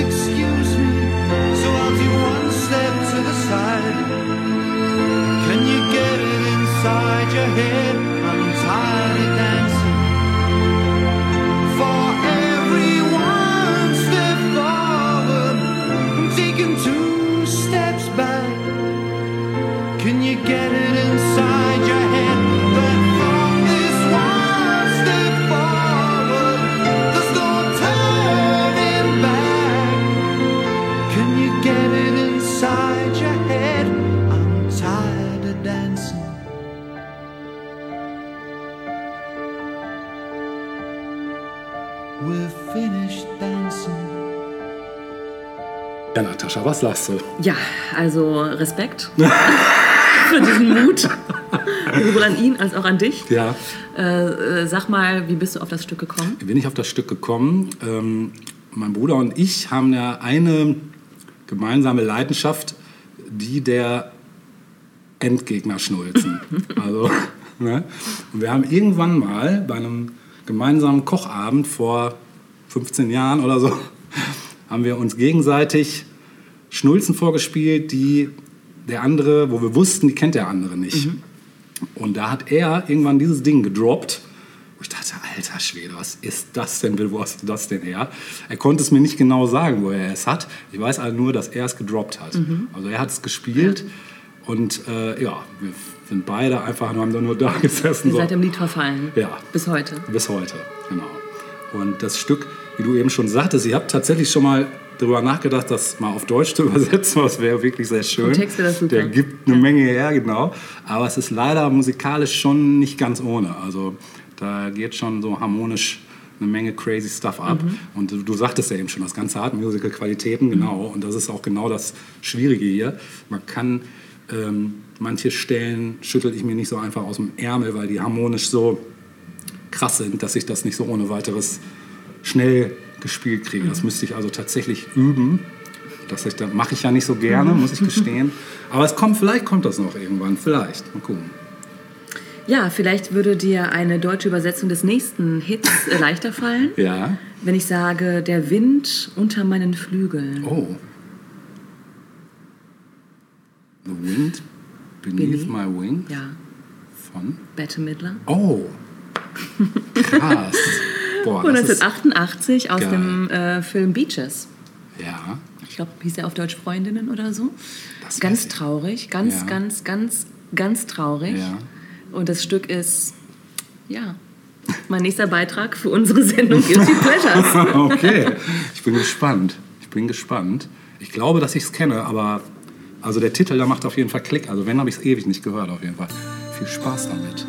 Can you get it inside your head? Natascha, was sagst du? Ja, also Respekt *laughs* für diesen Mut. Sowohl an ihn als auch an dich. Ja, Äh, äh, sag mal, wie bist du auf das Stück gekommen? bin ich auf das Stück gekommen. Ähm, mein Bruder und ich haben ja eine gemeinsame Leidenschaft, die der Endgegner schnulzen. *laughs* also, ne? Und wir haben irgendwann mal bei einem gemeinsamen Kochabend vor 15 Jahren oder so, *laughs* haben wir uns gegenseitig Schnulzen vorgespielt, die der andere, wo wir wussten, die kennt der andere nicht. Und da hat er irgendwann dieses Ding gedroppt. Wo ich dachte, alter Schwede, was ist das denn? Wo hast du das denn her? Er konnte es mir nicht genau sagen, wo er es hat. Ich weiß halt nur, dass er es gedroppt hat. Also er hat es gespielt. Und äh, ja, wir sind beide einfach nur, haben da nur da gesessen. Ihr so. seid im Lied verfallen. Ja. Bis heute. Bis heute, genau. Und das Stück, wie du eben schon sagtest, ich habe tatsächlich schon mal darüber nachgedacht, das mal auf Deutsch zu *laughs* übersetzen, das wäre wirklich sehr schön. Text wäre super. Der gibt eine Menge her, genau. Aber es ist leider musikalisch schon nicht ganz ohne. Also da geht schon so harmonisch eine Menge crazy Stuff ab. Mhm. Und du, du sagtest ja eben schon, das Ganze hat Musical-Qualitäten, genau. Und das ist auch genau das Schwierige hier. Man kann ähm, manche Stellen schüttel ich mir nicht so einfach aus dem Ärmel, weil die harmonisch so krass sind, dass ich das nicht so ohne weiteres schnell gespielt kriege. Das müsste ich also tatsächlich üben. Das das mache ich ja nicht so gerne, muss ich *laughs* gestehen. Aber es kommt, vielleicht kommt das noch irgendwann, vielleicht. Mal gucken. Ja, vielleicht würde dir eine deutsche Übersetzung des nächsten Hits äh, leichter fallen, Ja. wenn ich sage, der Wind unter meinen Flügeln. Oh. The Wind Beneath Beneath? My Wing Ja, von. Bette Midler. Oh. Krass. *laughs* Boah, Und das ist, 1988 aus geil. dem äh, Film Beaches. ja. Ich glaube, hieß er auf Deutsch Freundinnen oder so. Das ganz traurig, ganz, Ja. ganz, ganz, ganz traurig. Ja. Und das Stück ist, ja, mein nächster Beitrag für unsere Sendung Guilty *laughs* Pleasures. okay, ich bin gespannt. Ich bin gespannt. Ich glaube, dass ich es kenne, aber also der Titel, der macht auf jeden Fall Klick. Also wenn, habe ich es ewig nicht gehört, auf jeden Fall. Viel Spaß damit.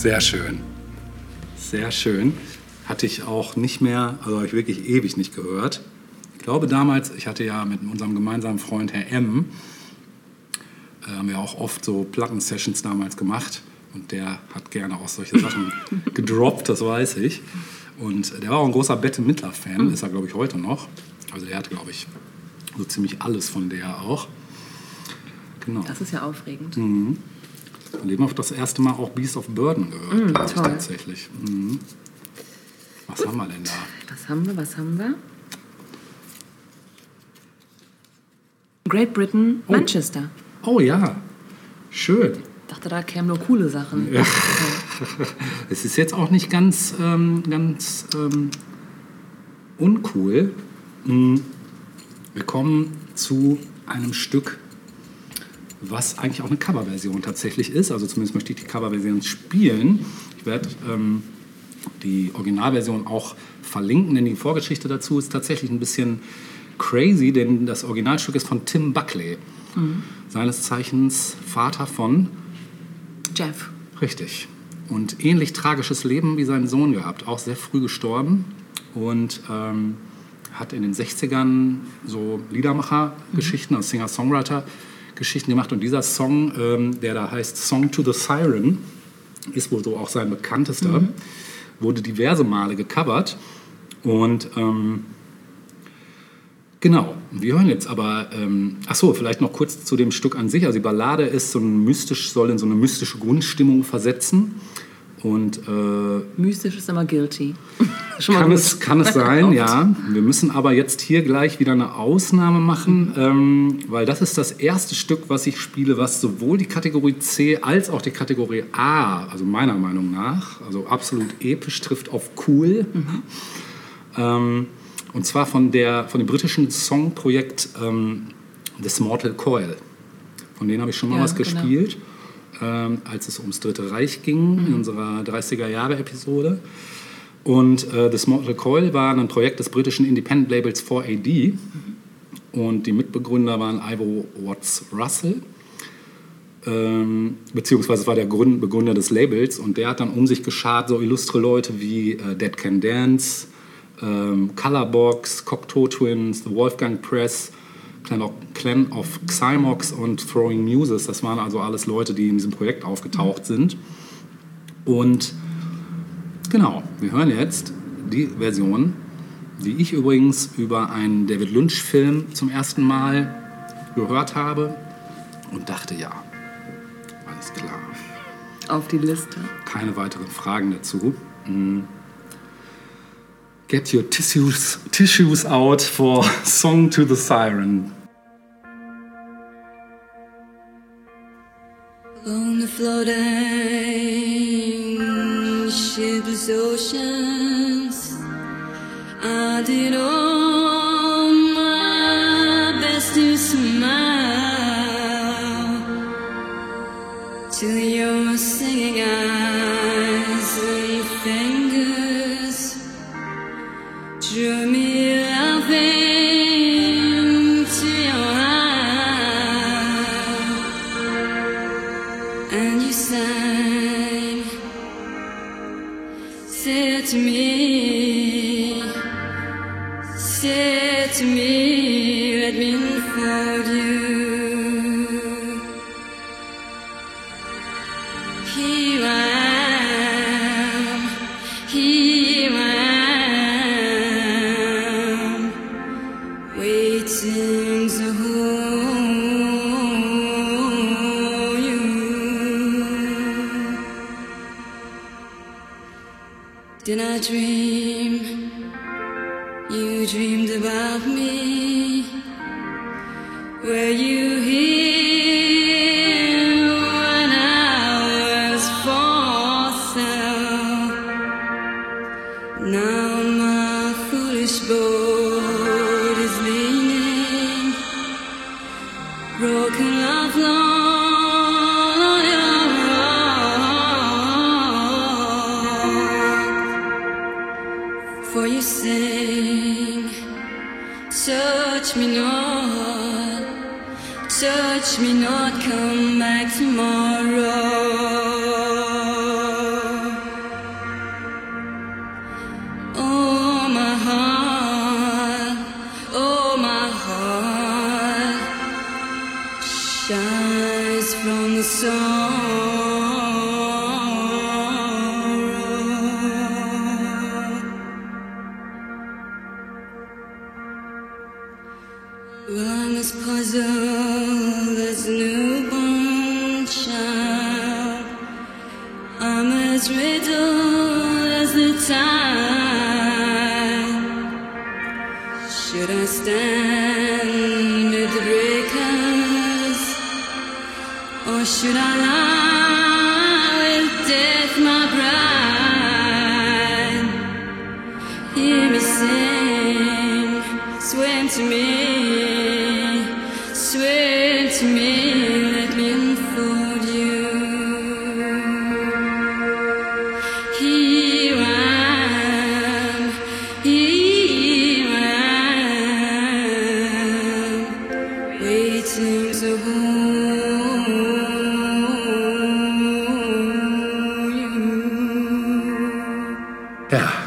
Sehr schön. Sehr schön. Hatte ich auch nicht mehr, also habe ich wirklich ewig nicht gehört. Ich glaube damals, ich hatte ja mit unserem gemeinsamen Freund Herr M. Äh, haben wir auch oft so Plattensessions damals gemacht. Und der hat gerne auch solche Sachen *laughs* gedroppt, das weiß ich. Und der war auch ein großer Bette Midler-Fan, ist er, glaube ich, heute noch. Also der hat, glaube ich, so ziemlich alles von der auch. Genau. Das ist ja aufregend. Mhm. Auch das erste Mal auch Beast of Burden gehört, Mm, glaub ich, tatsächlich. Mhm. Was haben wir denn da? Was haben wir? Was haben wir? Great Britain, Manchester. Oh ja, schön. dachte, da kämen nur coole Sachen. Ja. *laughs* Es ist jetzt auch nicht ganz, ähm, ganz ähm, uncool. Mm. Wir kommen zu einem Stück, was eigentlich auch eine Coverversion tatsächlich ist. Also zumindest möchte ich die Coverversion spielen. Ich werde ähm, die Originalversion auch verlinken, denn die Vorgeschichte dazu ist tatsächlich ein bisschen crazy, denn das Originalstück ist von Tim Buckley, Mhm. seines Zeichens Vater von Jeff. Richtig. Und ähnlich tragisches Leben wie sein Sohn gehabt, auch sehr früh gestorben und ähm, hat in den 60ern so Liedermacher-Geschichten, also Singer-Songwriter-Geschichten gemacht. Und dieser Song, ähm, der da heißt Song to the Siren, ist wohl so auch sein bekanntester, wurde diverse Male gecovert. Und ähm, Genau, wir hören jetzt aber, ähm, ach so, vielleicht noch kurz zu dem Stück an sich. Also die Ballade ist so ein mystisch, soll in so eine mystische Grundstimmung versetzen. Und äh, Mystisch ist immer guilty. *laughs* Kann, es, kann es sein, ja. Wir müssen aber jetzt hier gleich wieder eine Ausnahme machen, ähm, weil das ist das erste Stück, was ich spiele, was sowohl die Kategorie C als auch die Kategorie A, also meiner Meinung nach, also absolut episch trifft auf cool. Ähm, und zwar von, der, von dem britischen Songprojekt ähm, This Mortal Coil. Von denen habe ich schon mal Ja, was genau. Ähm, als es ums Dritte Reich ging, in unserer 30er-Jahre-Episode. Und äh, das Mortal Coil war ein Projekt des britischen Independent-Labels 4AD. Und die Mitbegründer waren Ivo Watts Russell, ähm, beziehungsweise war der Grund, Begründer des Labels. Und der hat dann um sich geschart so illustre Leute wie äh, Dead Can Dance, ähm, Colorbox, Cocteau Twins, The Wolfgang Press, Clan of, Xymox und Throwing Muses. Das waren also alles Leute, die in diesem Projekt aufgetaucht sind. Und genau, wir hören jetzt die Version, die ich übrigens über einen David Lynch-Film zum ersten Mal gehört habe und dachte, ja, alles klar. Auf die Liste. Keine weiteren Fragen dazu. Mm. Get your tissues, tissues out for Song to the Siren. Floating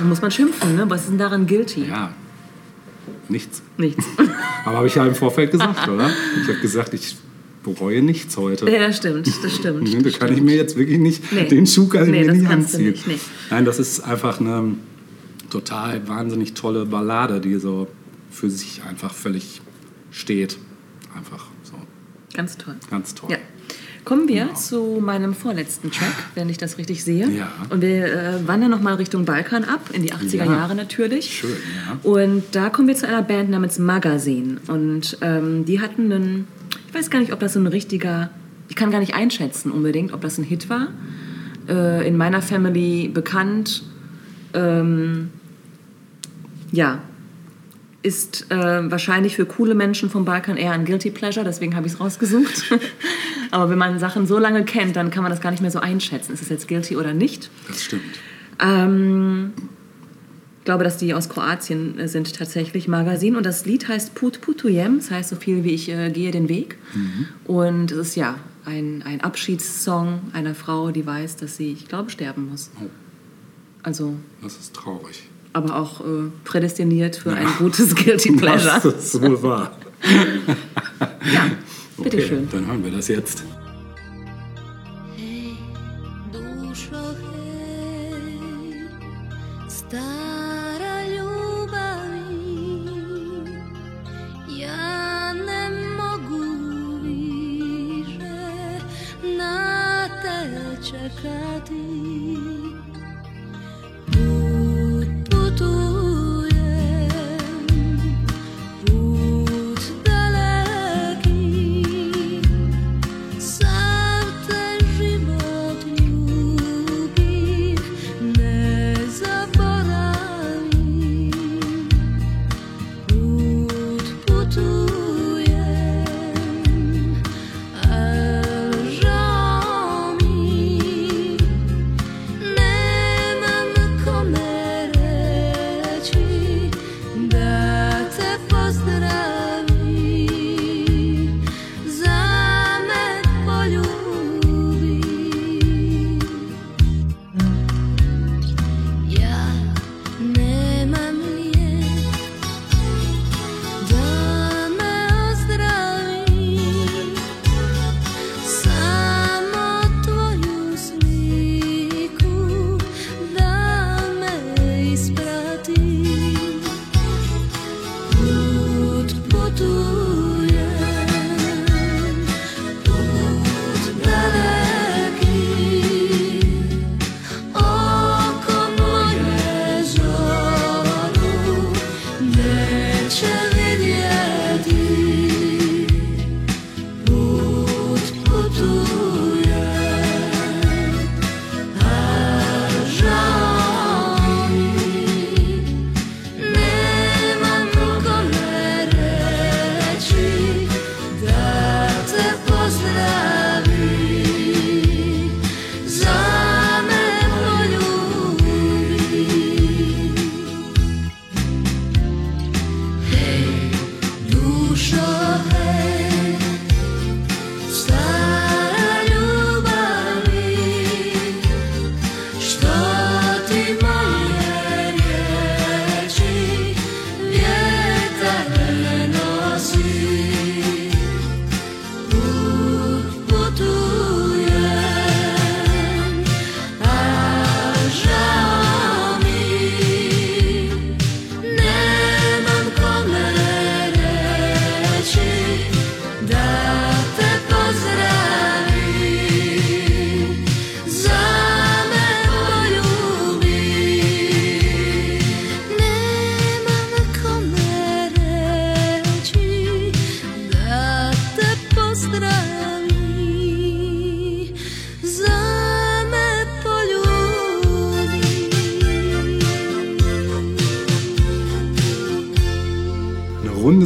muss man schimpfen, ne? Was ist denn daran guilty? ja. Nichts. Nichts. *laughs* Aber habe ich ja im Vorfeld gesagt, oder? Ich habe gesagt, ich bereue nichts heute. ja, das stimmt, das stimmt. *laughs* Da kann ich stimmt. mir jetzt wirklich nicht, Nee. den Schuh kann ich Nee, nicht kannst du anziehen. nicht, nee. Nein, das ist einfach eine total wahnsinnig tolle Ballade, die so für sich einfach völlig steht. Einfach so Ganz toll. ganz toll. Ja. Kommen wir zu meinem vorletzten Track, wenn ich das richtig sehe. Ja. Und wir äh, wandern nochmal Richtung Balkan ab, in die 80er Ja. Jahre natürlich. Schön, ja. Und da kommen wir zu einer Band namens Magazine. Und ähm, die hatten einen, ich weiß gar nicht, ob das so ein richtiger, ich kann gar nicht einschätzen unbedingt, ob das ein Hit war. Äh, in meiner Family bekannt. Ähm, ja, ist äh, wahrscheinlich für coole Menschen vom Balkan eher ein Guilty Pleasure, deswegen habe ich es rausgesucht. *laughs* Aber wenn man Sachen so lange kennt, dann kann man das gar nicht mehr so einschätzen. Ist es jetzt guilty oder nicht? Das stimmt. Ähm, ich glaube, dass die aus Kroatien sind tatsächlich Magazin. Und das Lied heißt Put Putujem, das heißt so viel wie ich äh, gehe den Weg. Und es ist ja ein, ein Abschiedssong einer Frau, die weiß, dass sie, ich glaube, sterben muss. Oh. Also, Das ist traurig. Aber auch äh, prädestiniert für ein gutes *laughs* Guilty Pleasure. Das ist wohl wahr. *laughs* Ja, bitteschön. dann hören wir das jetzt.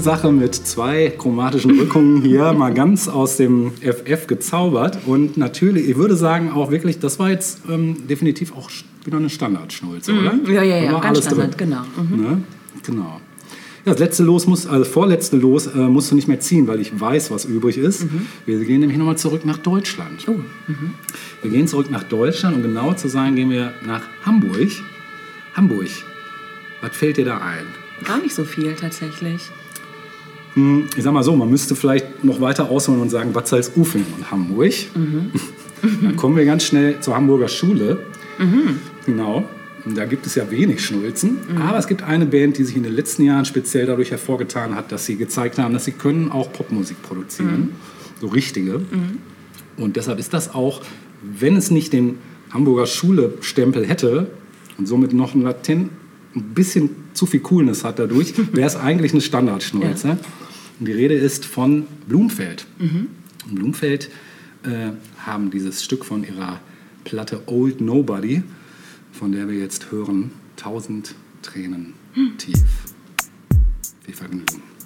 Sache mit zwei chromatischen Rückungen hier mal ganz aus dem FF gezaubert. Und natürlich, ich würde sagen auch wirklich, das war jetzt ähm, definitiv auch wieder eine Standardschnulze, oder? Mhm. Ja, ja, ja, war ganz Standard, drin. genau. Mhm. Ne? Genau. Ja, das letzte Los muss, also vorletzte Los äh, musst du nicht mehr ziehen, weil ich weiß, was übrig ist. Mhm. Wir gehen nämlich nochmal zurück nach Deutschland. Oh, Wir gehen zurück nach Deutschland, um genau zu sein, gehen wir nach Hamburg. Hamburg. Was fällt dir da ein? Gar nicht so viel tatsächlich. Ich sag mal so, man müsste vielleicht noch weiter ausholen und sagen, Bad Salzuflen und Hamburg. Dann kommen wir ganz schnell zur Hamburger Schule. Genau. Und da gibt es ja wenig Schnulzen. Aber es gibt eine Band, die sich in den letzten Jahren speziell dadurch hervorgetan hat, dass sie gezeigt haben, dass sie können auch Popmusik produzieren. So richtige. Und deshalb ist das auch, wenn es nicht den Hamburger Schule-Stempel hätte und somit noch ein latent ein bisschen zu viel Coolness hat dadurch, *laughs* wäre es eigentlich eine Standardschnulze. Und die Rede ist von Blumfeld. Und Blumfeld äh, haben dieses Stück von ihrer Platte Old Nobody, von der wir jetzt hören, Tausend Tränen tief. Viel Vergnügen.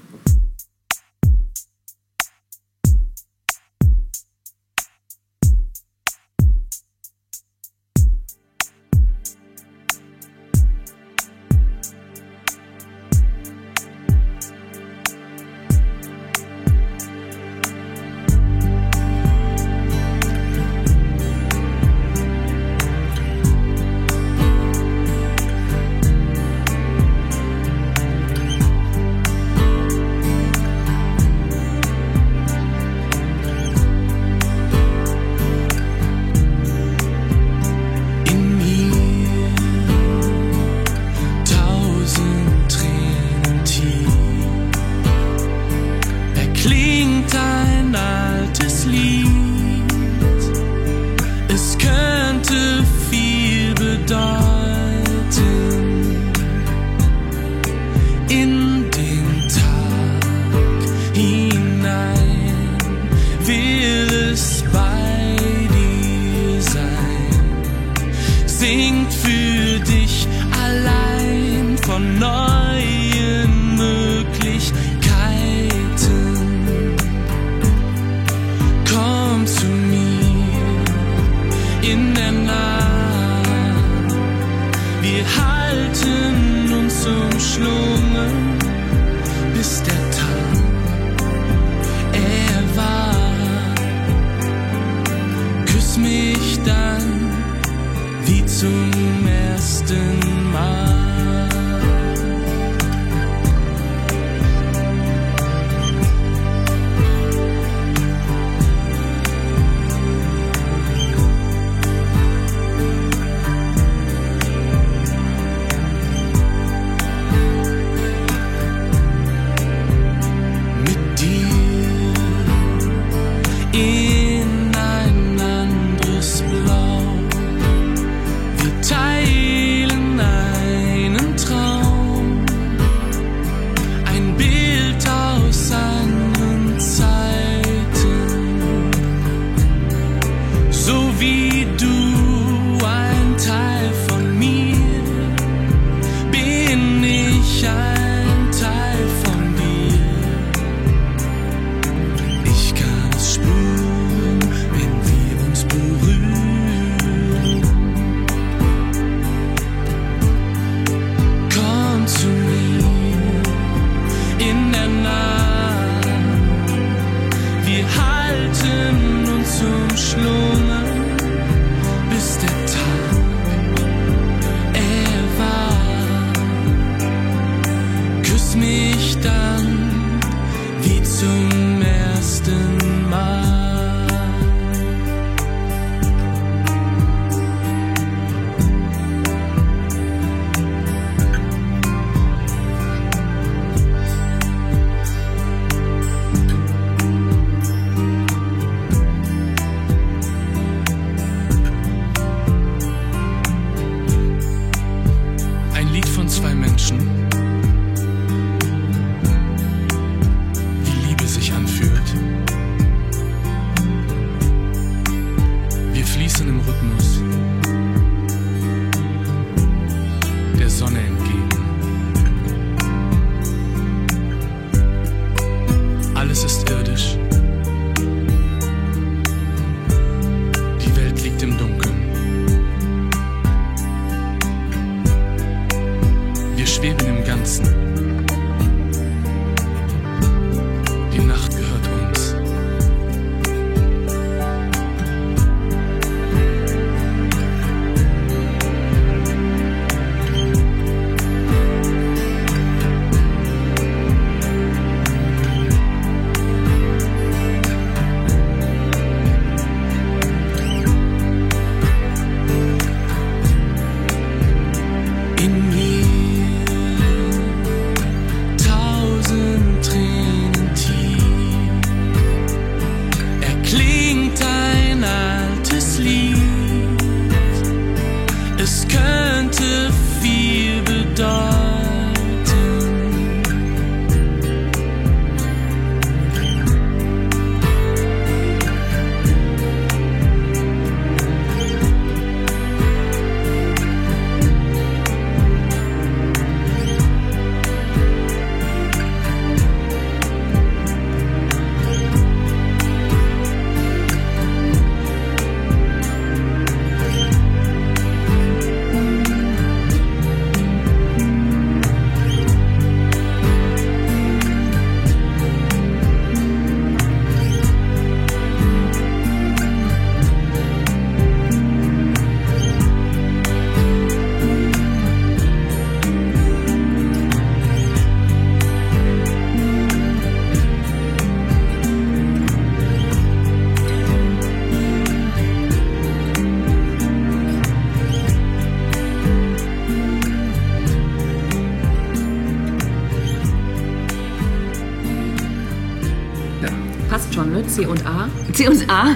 C und A. C und A.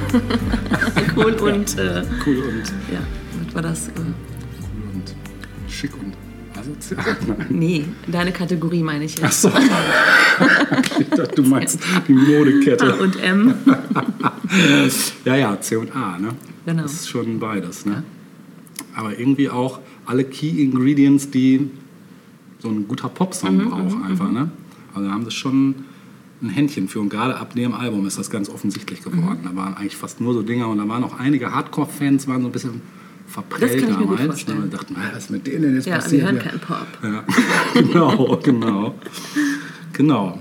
*laughs* cool und, äh, Cool und, ja, was war das? Äh, cool und schick und asozial. Nein. *laughs* nee, deine Kategorie meine ich Ach jetzt. so. *laughs* ich dachte, du meinst die Modekette. A und M. Ja, ja, C und A, ne? Genau. Das ist schon beides, ne? Aber irgendwie auch alle Key Ingredients, die so ein guter Popsong Mhm, braucht, einfach, ne? Also da haben sie schon ein Händchen für und gerade ab dem Album ist das ganz offensichtlich geworden. Mhm. Da waren eigentlich fast nur so Dinger und da waren auch einige Hardcore-Fans, waren so ein bisschen verprellt damals. ne? Und dachten, was ist mit denen denn jetzt Ja, wir passiert? hören Ja. keinen Pop. Ja, *laughs* genau, genau. Genau.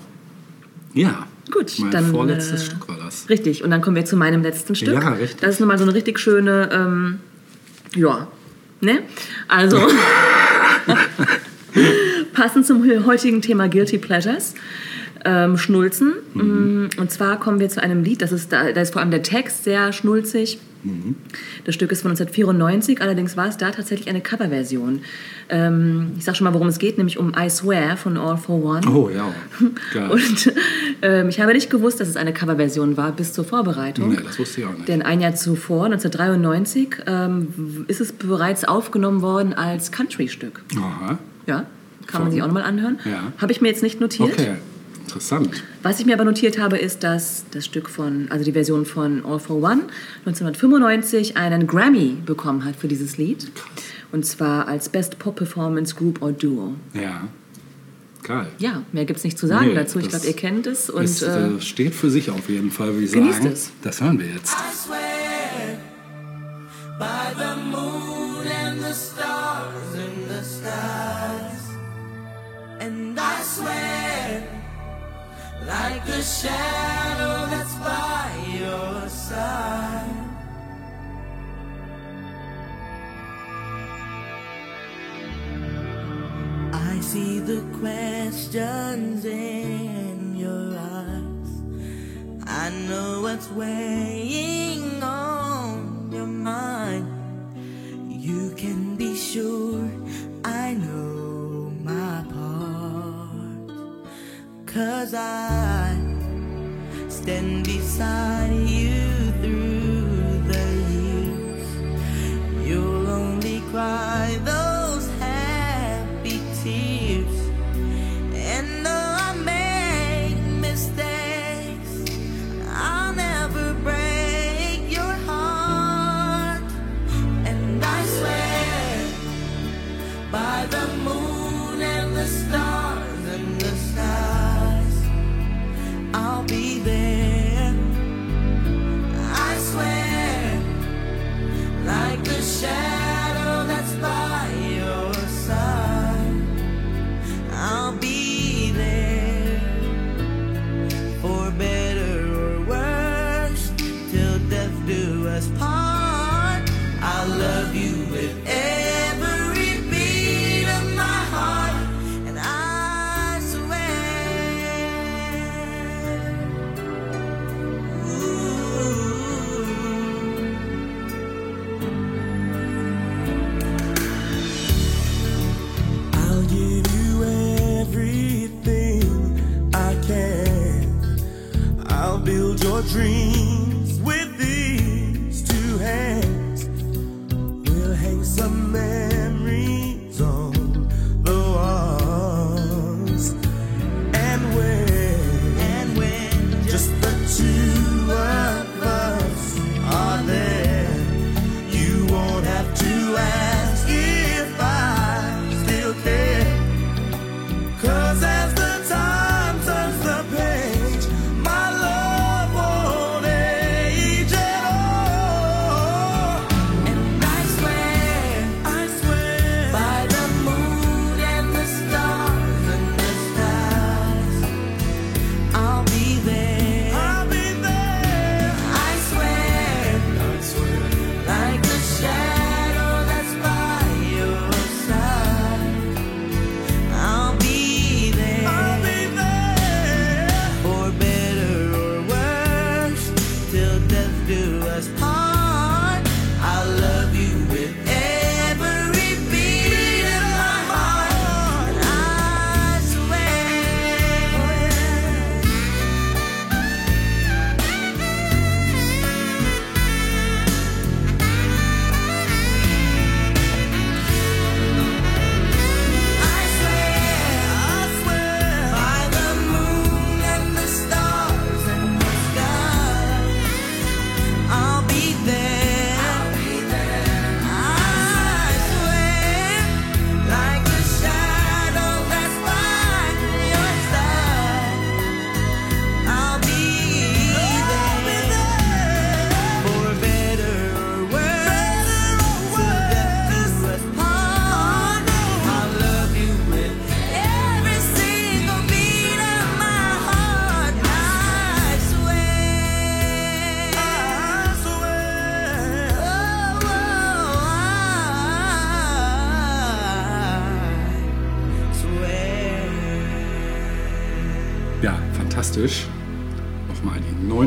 Ja. Gut, mein dann, vorletztes äh, Stück war das. Richtig, und dann kommen wir zu meinem letzten Stück. Ja, richtig. Das ist nochmal so eine richtig schöne, ähm, ja, ne? Also, *laughs* *laughs* passend zum heutigen Thema Guilty Pleasures. Ähm, Schnulzen. Mhm. Mm, Und zwar kommen wir zu einem Lied, das ist, da, da ist vor allem der Text sehr schnulzig. Mhm. Das Stück ist von 1994, allerdings war es da tatsächlich eine Coverversion. Ähm, ich sag schon mal, worum es geht, nämlich um I Swear von All for One. Oh ja, *laughs* geil. Und ähm, ich habe nicht gewusst, dass es eine Coverversion war bis zur Vorbereitung. Nee, das wusste ich auch nicht. Denn ein Jahr zuvor, 1993, ähm, ist es bereits aufgenommen worden als Country-Stück. Aha. Ja, kann man Von- sich auch nochmal anhören. Ja. Habe ich mir jetzt nicht notiert. Okay, interessant. Was ich mir aber notiert habe, ist, dass das Stück von, also die Version von All for One 1995 einen Grammy bekommen hat für dieses Lied. Und zwar als Best Pop Performance Group or Duo. Ja, geil. Ja, mehr gibt es nicht zu sagen Nee, dazu. Ich glaube, ihr kennt es. Und es äh, äh, steht für sich auf jeden Fall, würde ich genießt sagen. es. Das hören wir jetzt. I swear by the moon and the stars in the skies. And I swear like the shadow that's by your side. I see the questions in your eyes. I know what's weighing on your mind. You can be sure I know Cause I stand beside you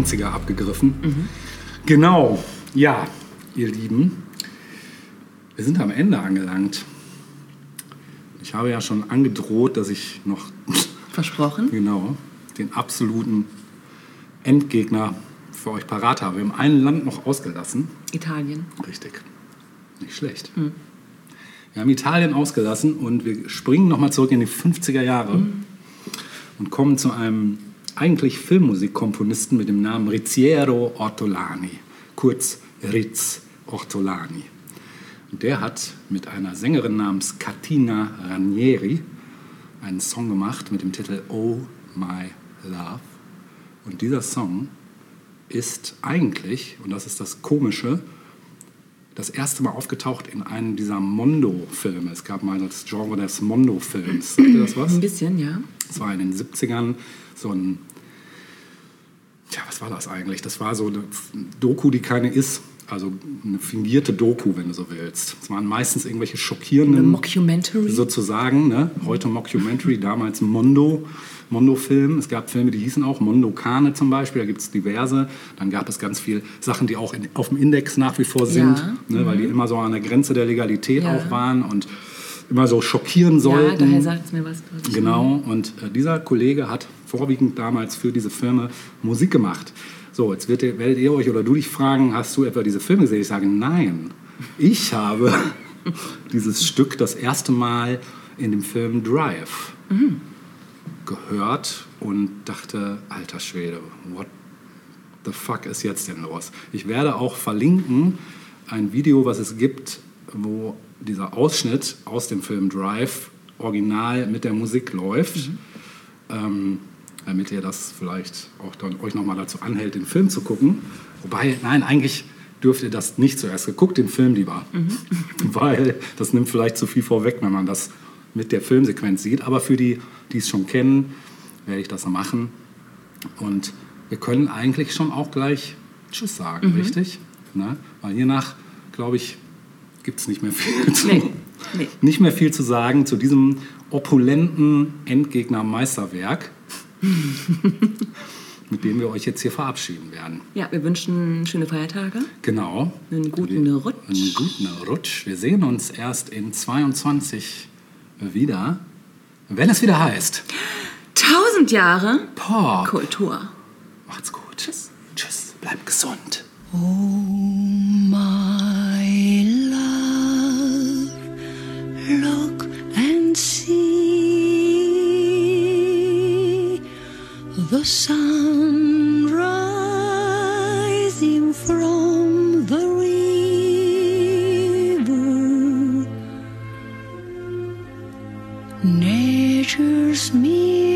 90er abgegriffen. Genau, ja, ihr Lieben, wir sind am Ende angelangt. Ich habe ja schon angedroht, dass ich noch *laughs* Versprochen? genau den absoluten Endgegner für euch parat habe. Wir haben ein Land noch ausgelassen. Italien. Richtig. Nicht schlecht. Wir haben Italien ausgelassen und wir springen nochmal zurück in die 50er Jahre und kommen zu einem eigentlich Filmmusikkomponisten mit dem Namen Riziero Ortolani, kurz Riz Ortolani. Und der hat mit einer Sängerin namens Katina Ranieri einen Song gemacht mit dem Titel Oh My Love. Und dieser Song ist eigentlich, und das ist das Komische, das erste Mal aufgetaucht in einem dieser Mondo-Filme. Es gab mal das Genre des Mondo-Films. Sagt ihr das was? Ein bisschen, ja. Das war in den 70ern so ein. Tja, was war das eigentlich? Das war so eine Doku, die keine ist. Also eine fingierte Doku, wenn du so willst. Es waren meistens irgendwelche Eine schockierenden Mockumentary. sozusagen. Ne? Heute Mockumentary, damals Mondo, Mondo-Film. Es gab Filme, die hießen auch Mondo Kane zum Beispiel, da gibt es diverse. Dann gab es ganz viele Sachen, die auch in, auf dem Index nach wie vor sind, Ja. ne? weil die immer so an der Grenze der Legalität Ja. auch waren und immer so schockieren ja, sollten. daher sagt es mir was. Genau, und äh, dieser Kollege hat vorwiegend damals für diese Filme Musik gemacht. So, jetzt wird werdet ihr euch oder du dich fragen, hast du etwa diese Filme gesehen? Ich sage, nein. Ich habe *laughs* dieses Stück das erste Mal in dem Film Drive gehört und dachte, alter Schwede, what the fuck ist jetzt denn los? Ich werde auch verlinken ein Video, was es gibt, wo dieser Ausschnitt aus dem Film Drive original mit der Musik läuft, ähm, damit ihr das vielleicht auch dann euch nochmal dazu anhält, den Film zu gucken. Wobei, nein, eigentlich dürft ihr das nicht zuerst. Guckt den Film lieber, *laughs* weil das nimmt vielleicht zu viel vorweg, wenn man das mit der Filmsequenz sieht. Aber für die, die es schon kennen, werde ich das machen. Und wir können eigentlich schon auch gleich Tschüss sagen, richtig? Ne? Weil hiernach, glaube ich, gibt es nicht mehr viel zu, Nee, nee. *laughs* nicht mehr viel zu sagen zu diesem opulenten Endgegner-Meisterwerk, *laughs* mit dem wir euch jetzt hier verabschieden werden. Ja, wir wünschen schöne Feiertage. Genau. Einen guten Rutsch. Einen guten Rutsch. Wir sehen uns erst in 22 wieder, wenn es wieder heißt. Tausend Jahre Pop. Kultur. Macht's gut. Tschüss. Tschüss. gesund. My love, sun rising from the river. Nature's miracle